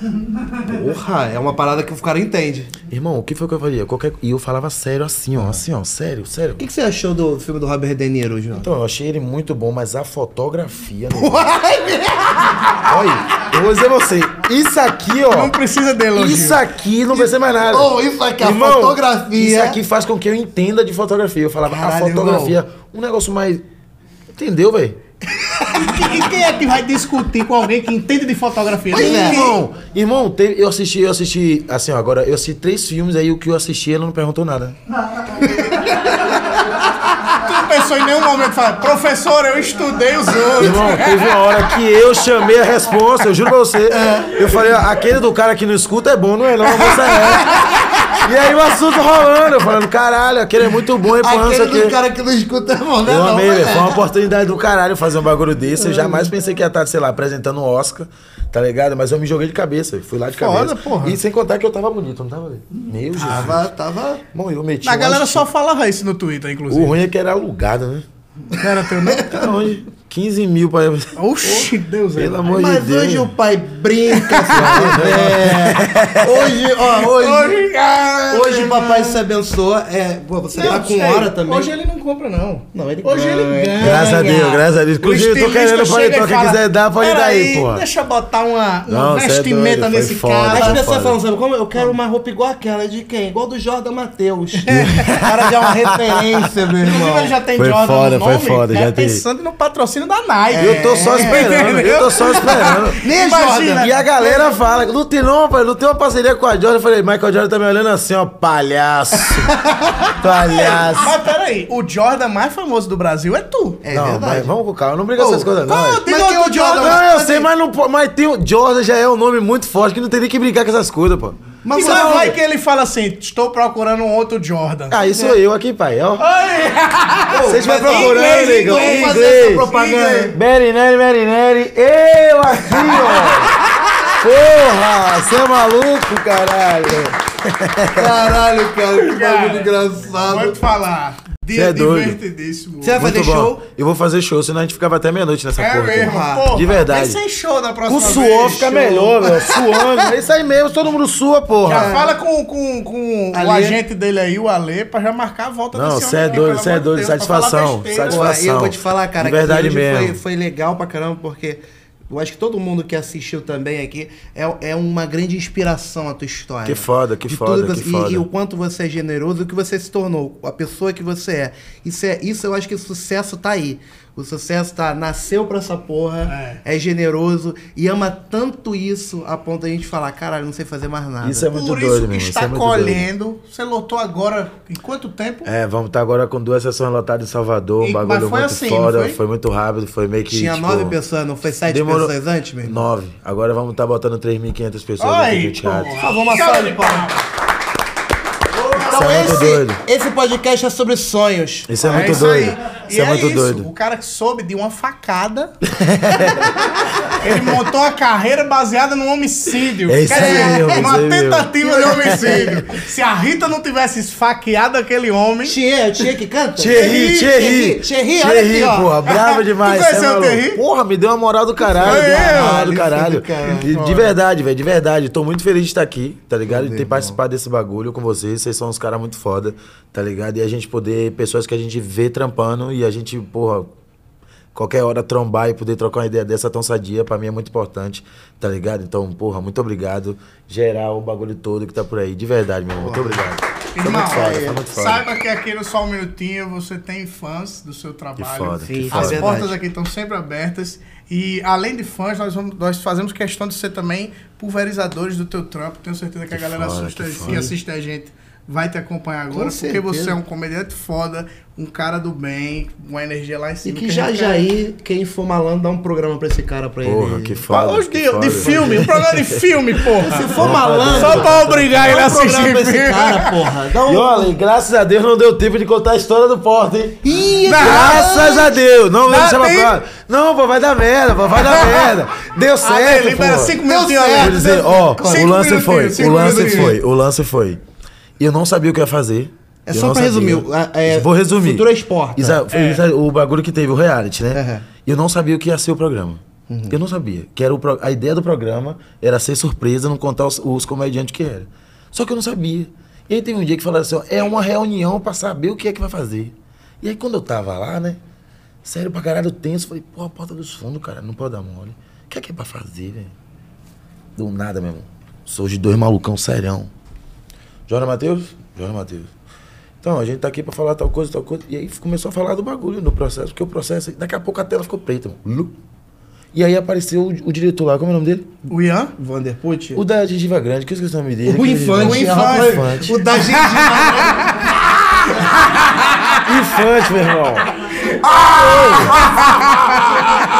Porra, é uma parada que o cara entende. Irmão, o que foi que eu fazia? Qualquer... E eu falava sério assim, ó, assim, ó, sério, sério. O que, que você achou do filme do Robert De Niro, João? Então, eu achei ele muito bom, mas a fotografia. né? Olha, eu vou dizer a você, isso aqui, ó. Não precisa de elogio. Isso aqui não precisa mais nada. Oh, isso aqui, a Irmão, fotografia. Isso aqui faz com que eu entenda de fotografia. Eu falava, Caralho, a fotografia, um negócio mais. Entendeu, velho? E, quem é que vai discutir com alguém que entende de fotografia? Pois é. Ninguém. Irmão, irmão, teve- eu assisti, eu assisti, assim, ó, agora eu assisti três filmes, aí o que eu assisti, ele não perguntou nada. Tu não pensou em nenhum momento falar, professor, eu estudei os outros. Irmão, teve uma hora que eu chamei a resposta, eu juro pra você. Eu falei, aquele do cara que não escuta é bom, não é não, moça é. E aí o assunto rolando, eu falando, caralho, aquele é muito bom, e pança Aquele do cara que não escuta, irmão, né? Eu não, amei, mas velho. é. Foi uma oportunidade do caralho fazer um bagulho desse. Eu jamais pensei que ia estar, sei lá, apresentando o Oscar, tá ligado? Mas eu me joguei de cabeça, fui lá de Foda, cabeça. porra. E sem contar que eu tava bonito, não tava? Meu Jesus. Tava, tava... Bom, eu meti A um galera só falava isso no Twitter, O inclusive. ruim é que era alugado, né? Não era teu, não? Cara, onde? 15 mil pra. Oxi, Deus é. Pelo amor Mas de Deus. hoje o pai brinca, se quiser. Hoje, ó, hoje... Hoje, Hoje o papai se abençoa. É, pô, você tá Não, com sei. hora também. Hoje ele não compra, não. Não, ele Hoje ganha. ele ganha. Graças a Deus, graças a Deus. Inclusive, eu tô querendo paletó e que fala, quiser dar, pode dar "Peraí, aí, porra. Deixa eu botar uma, uma Não, é vestimenta doido, foi nesse foda. cara. As Tá pessoas falam, sabe como? Eu quero uma roupa igual aquela. De quem? Igual do Jordan Matheus. O cara já é uma referência, meu Inclusive, irmão. ele já tem Foi Jordan foda, no foi nome, foda, né, já tem. pensando no patrocínio da Nike. Eu tô só esperando, eu tô só esperando. Nem a Imagina. Jordan. E a galera fala, não tem não, pai, não tem uma parceria com a Jordan. Eu falei, Michael Jordan tá me olhando assim, ó, palhaço. palhaço. Mas peraí, o Jordan mais famoso do Brasil é tu. É não, verdade. mas vamos com calma, não briga Ô, essas coisas não. é. o- Tem Mas é o Jordan? Não, eu Mas- sei, mas, não, mas tem o Jordan já é um nome muito forte que não tem nem que brincar com essas coisas, pô. Mas você lá vai que ele fala assim, estou procurando um outro Jordan. Ah, isso sou eu aqui, pai, ó. Ai, Vocês em procurando, negão. inglês, Em fazer essa propaganda. Merineri, Merineri, eu aqui, ó. Porra, você é maluco, caralho. Caralho, cara, que bagulho engraçado. Vou te falar. Cê é doido. divertidíssimo. Você vai Muito fazer bom. show? Eu vou fazer show, senão a gente ficava até meia-noite nessa É porra. mesmo, porra. De verdade. Tem sem show da próxima O suor vez. fica Show. melhor, velho. Suando. É isso aí mesmo, todo mundo sua, porra. Já fala com, com, com o agente dele aí, o Ale, pra já marcar a volta Não, desse cê é doido, pelo cê é doido, Deus, satisfação, satisfação. Pô, eu vou te falar, cara, De que verdade mesmo. Foi, foi legal pra caramba, porque eu acho que todo mundo que assistiu também aqui é, é uma grande inspiração a tua história. Que foda, que foda, tudo que e- foda. E, o quanto você é generoso, o que você se tornou, a pessoa que você é. Isso, é, isso eu acho que o sucesso tá aí. O sucesso tá, nasceu pra essa porra, é. generoso e ama tanto isso a ponto de a gente falar, caralho, não sei fazer mais nada. Isso é muito Por doido, isso irmão. Isso está é muito doido. colhendo. Você lotou agora em quanto tempo? É, vamos estar agora com duas sessões lotadas em Salvador, um E- bagulho mas foi muito assim, foda, foi? foi? muito rápido, foi meio que. Tinha tipo, nove pessoas, não foi sete demorou- pessoas antes, meu irmão? Nove. Agora vamos estar botando 3.500 pessoas no teatro. Por favor, uma salva de palmas. Então é muito esse, doido. esse podcast é sobre sonhos. Isso é muito isso doido. aí. Isso E é muito isso, doido. O cara que soube de uma facada. ele montou uma carreira baseada num homicídio. É isso Quer aí dizer, isso Uma tentativa de homicídio. Se a Rita não tivesse esfaqueado aquele homem. Thierry, o Thierry que canta? Thierry, Thierry. Thierry, olha aqui, ó. porra, brava demais. Tu conheceu é o. Thierry? Porra, me deu uma moral do caralho. Foi deu uma eu. moral do caralho. de verdade, velho, de verdade. Tô muito feliz de estar aqui, tá ligado? De ter participado desse bagulho com vocês. Vocês são uns caras muito foda, tá ligado? E a gente poder, pessoas que a gente vê trampando e a gente, porra, qualquer hora trombar e poder trocar uma ideia dessa tão sadia, pra mim é muito importante, tá ligado? Então, porra, muito obrigado. Gerar o bagulho todo que tá por aí. De verdade, meu irmão. Muito obrigado. Irmão, muito foda, saiba que aqui no Só Um Minutinho você tem fãs do seu trabalho. Que foda, Sim, que é As foda. verdade. portas aqui estão sempre abertas. E além de fãs, nós, vamos, nós fazemos questão de ser também pulverizadores do teu trampo. Tenho certeza que, a Que galera foda, assusta, que assiste a gente vai te acompanhar agora, porque certeza. você é um comediante foda, um cara do bem, uma energia lá em E cima. que a já já aí, quem for malandro, dá um programa pra esse cara pra ele. Porra, que foda. Hoje que de, foda. de filme, um programa de filme, porra. Se for malandro, Só pra obrigar ele a um programa assistir pra esse cara, porra. Dá E um... olha, graças a Deus não deu tempo de contar a história do Porta, hein? Ih, Graças a Deus! Não, chama tempo. pra. Não, pô, vai dar merda, pô, vai dar merda. Deu certo, Ale, libera pô. cinco minutinhos, certo. Ale. Vou dizer, ó, Cinco o lance foi, cinco o lance foi, o lance foi. Eu não sabia o que ia fazer. É só pra sabia. resumir, é- Vou resumir. Futura Esporta. Isa- foi É. o bagulho que teve, o reality, né? Aham. Eu não sabia o que ia ser o programa. Eu não sabia. Que era o pro- A ideia do programa era ser surpresa, não contar os, os comediantes que era. Só que eu não sabia. E aí teve um dia que falaram assim, ó, é uma reunião pra saber o que é que vai fazer. E aí quando eu tava lá, né? Sério pra caralho tenso, falei, pô, a porta dos fundos, cara, não pode dar mole. O que é que é pra fazer, velho? Do nada, meu irmão. Sou de dois malucão serão. Jora Matheus? Jora Matheus. Então, a gente tá aqui pra falar tal coisa, tal coisa. E aí começou a falar do bagulho, do processo. Porque o processo, daqui a pouco a tela ficou preta, mano. E aí apareceu o, o diretor lá, como é o nome dele? O Ian? Vanderput? O da gengiva grande, que eu esqueci o nome dele. O Infante. O Infante. rapaz. Infante. O da gengiva. Infante, meu irmão.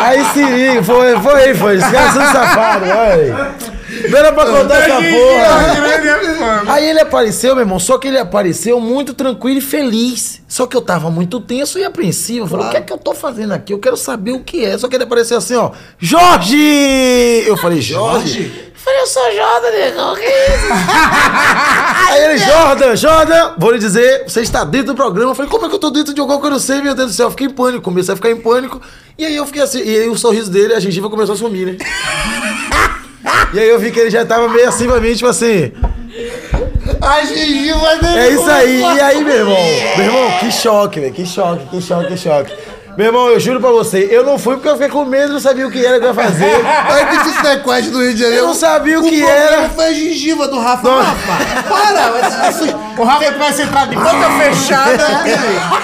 Aí Siri, foi, foi, foi. Esse cara é um safado, olha aí. Não era pra contar essa porra. Aí ele apareceu, meu irmão, só que ele apareceu muito tranquilo e feliz. Só que eu tava muito tenso e apreensivo. Eu falei, o que é que eu tô fazendo aqui? Eu quero saber o que é. Só que ele apareceu assim, ó. Jorge! Eu falei, Jorge? Eu falei, eu sou Jordan, negão, que isso? Aí ele, Jordan, Jordan, vou lhe dizer, você está dentro do programa. Eu falei, como é que eu tô dentro de algo que eu não sei, meu Deus do céu? Eu fiquei em pânico, comecei a ficar em pânico. E aí eu fiquei assim, e aí o sorriso dele, a gengiva começou a sumir, né? E aí eu vi que ele já tava meio assim pra mim, tipo assim. A gengiva dele. É isso aí. E aí, meu irmão? Meu irmão, que choque, velho. Que choque, que choque, que choque. Meu irmão, eu juro pra você, eu não fui porque eu fiquei com medo, não sabia o que era que eu ia fazer. Aí que esse Sequest do Rio de Janeiro. Eu não sabia o que problema era. foi a gengiva do Rafa. Rafa, para. isso- O Rafa tivesse entrado de boca fechada.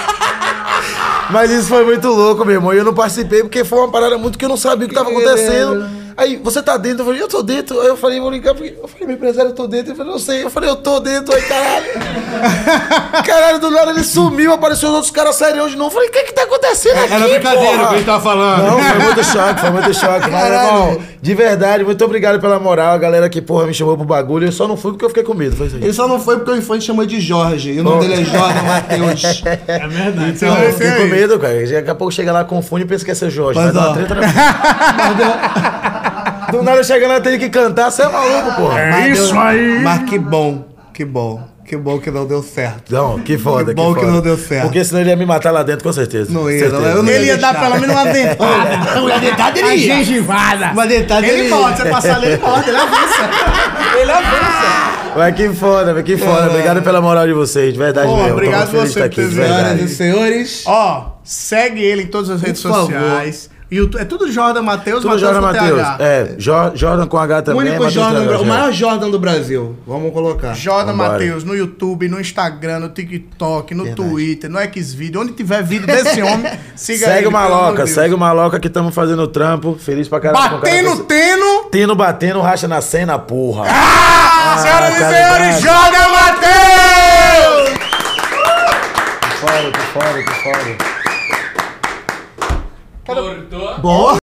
Mas isso foi muito louco, meu irmão. E eu não participei porque foi uma parada muito que eu não sabia o que tava acontecendo. Aí, você tá dentro? Eu falei, eu tô dentro. Aí eu falei, vou ligar porque. Eu falei, meu empresário, eu tô dentro. Ele falou, eu sei. Eu falei, eu tô dentro. Aí, caralho. caralho, do nada ele sumiu, apareceu os outros caras sérios de novo. Eu falei, o que que tá acontecendo aqui? Era brincadeira o que ele tava falando. Não, foi muito choque, foi muito choque. Mas, irmão, de verdade, muito obrigado pela moral. A galera que, porra, me chamou pro bagulho. Eu só não fui porque eu fiquei com medo. Foi isso aí. Ele só não foi porque o Infante chamou de Jorge. E o nome dele é Jorge Matheus. É verdade. Então, eu fiquei com medo, cara. Daqui a pouco chega lá, confunde e pensa que é seu Jorge. Vai Mas, dar uma ó. treta na... Do nada chegando lá, tem que cantar, você é maluco, porra. É isso aí. Mas que bom, que bom. Que bom que não deu certo. Não, que foda, Que bom que foda. não deu certo. Porque senão ele ia me matar lá dentro, com certeza. Não ia, Certeza. não, eu não Ele ia dar pelo menos uma dentada. Uma dentada ele Uma ia. gengivada. Uma dentada Ele ele morde, você passar ali, ele morde, ele avança. Ele avança. Mas que foda, velho, que foda. Obrigado pela moral de vocês, de verdade Pô, mesmo. Obrigado você por ter aqui. Senhoras e senhores, Ó, segue ele em todas as redes Por favor. YouTube, é tudo Jordan Matheus, Tudo Matheus Jordan Matheus. TH. É, Jo- Jordan com H o também. único Matheus Jordan, o maior Jordan do Brasil. Vamos colocar. Jordan. Matheus no YouTube, no Instagram, no TikTok, no Verdade. Twitter, no Xvideo, onde tiver vídeo desse homem, siga Segue ele. o Maloca, segue o Maloca que estamos fazendo o trampo. Feliz pra caralho. com o cara Batendo, desse- tendo. Tendo, batendo, racha na cena, porra. Ah, senhoras e senhores. Jordan Matheus! Que foda, que foda, foda. Bom.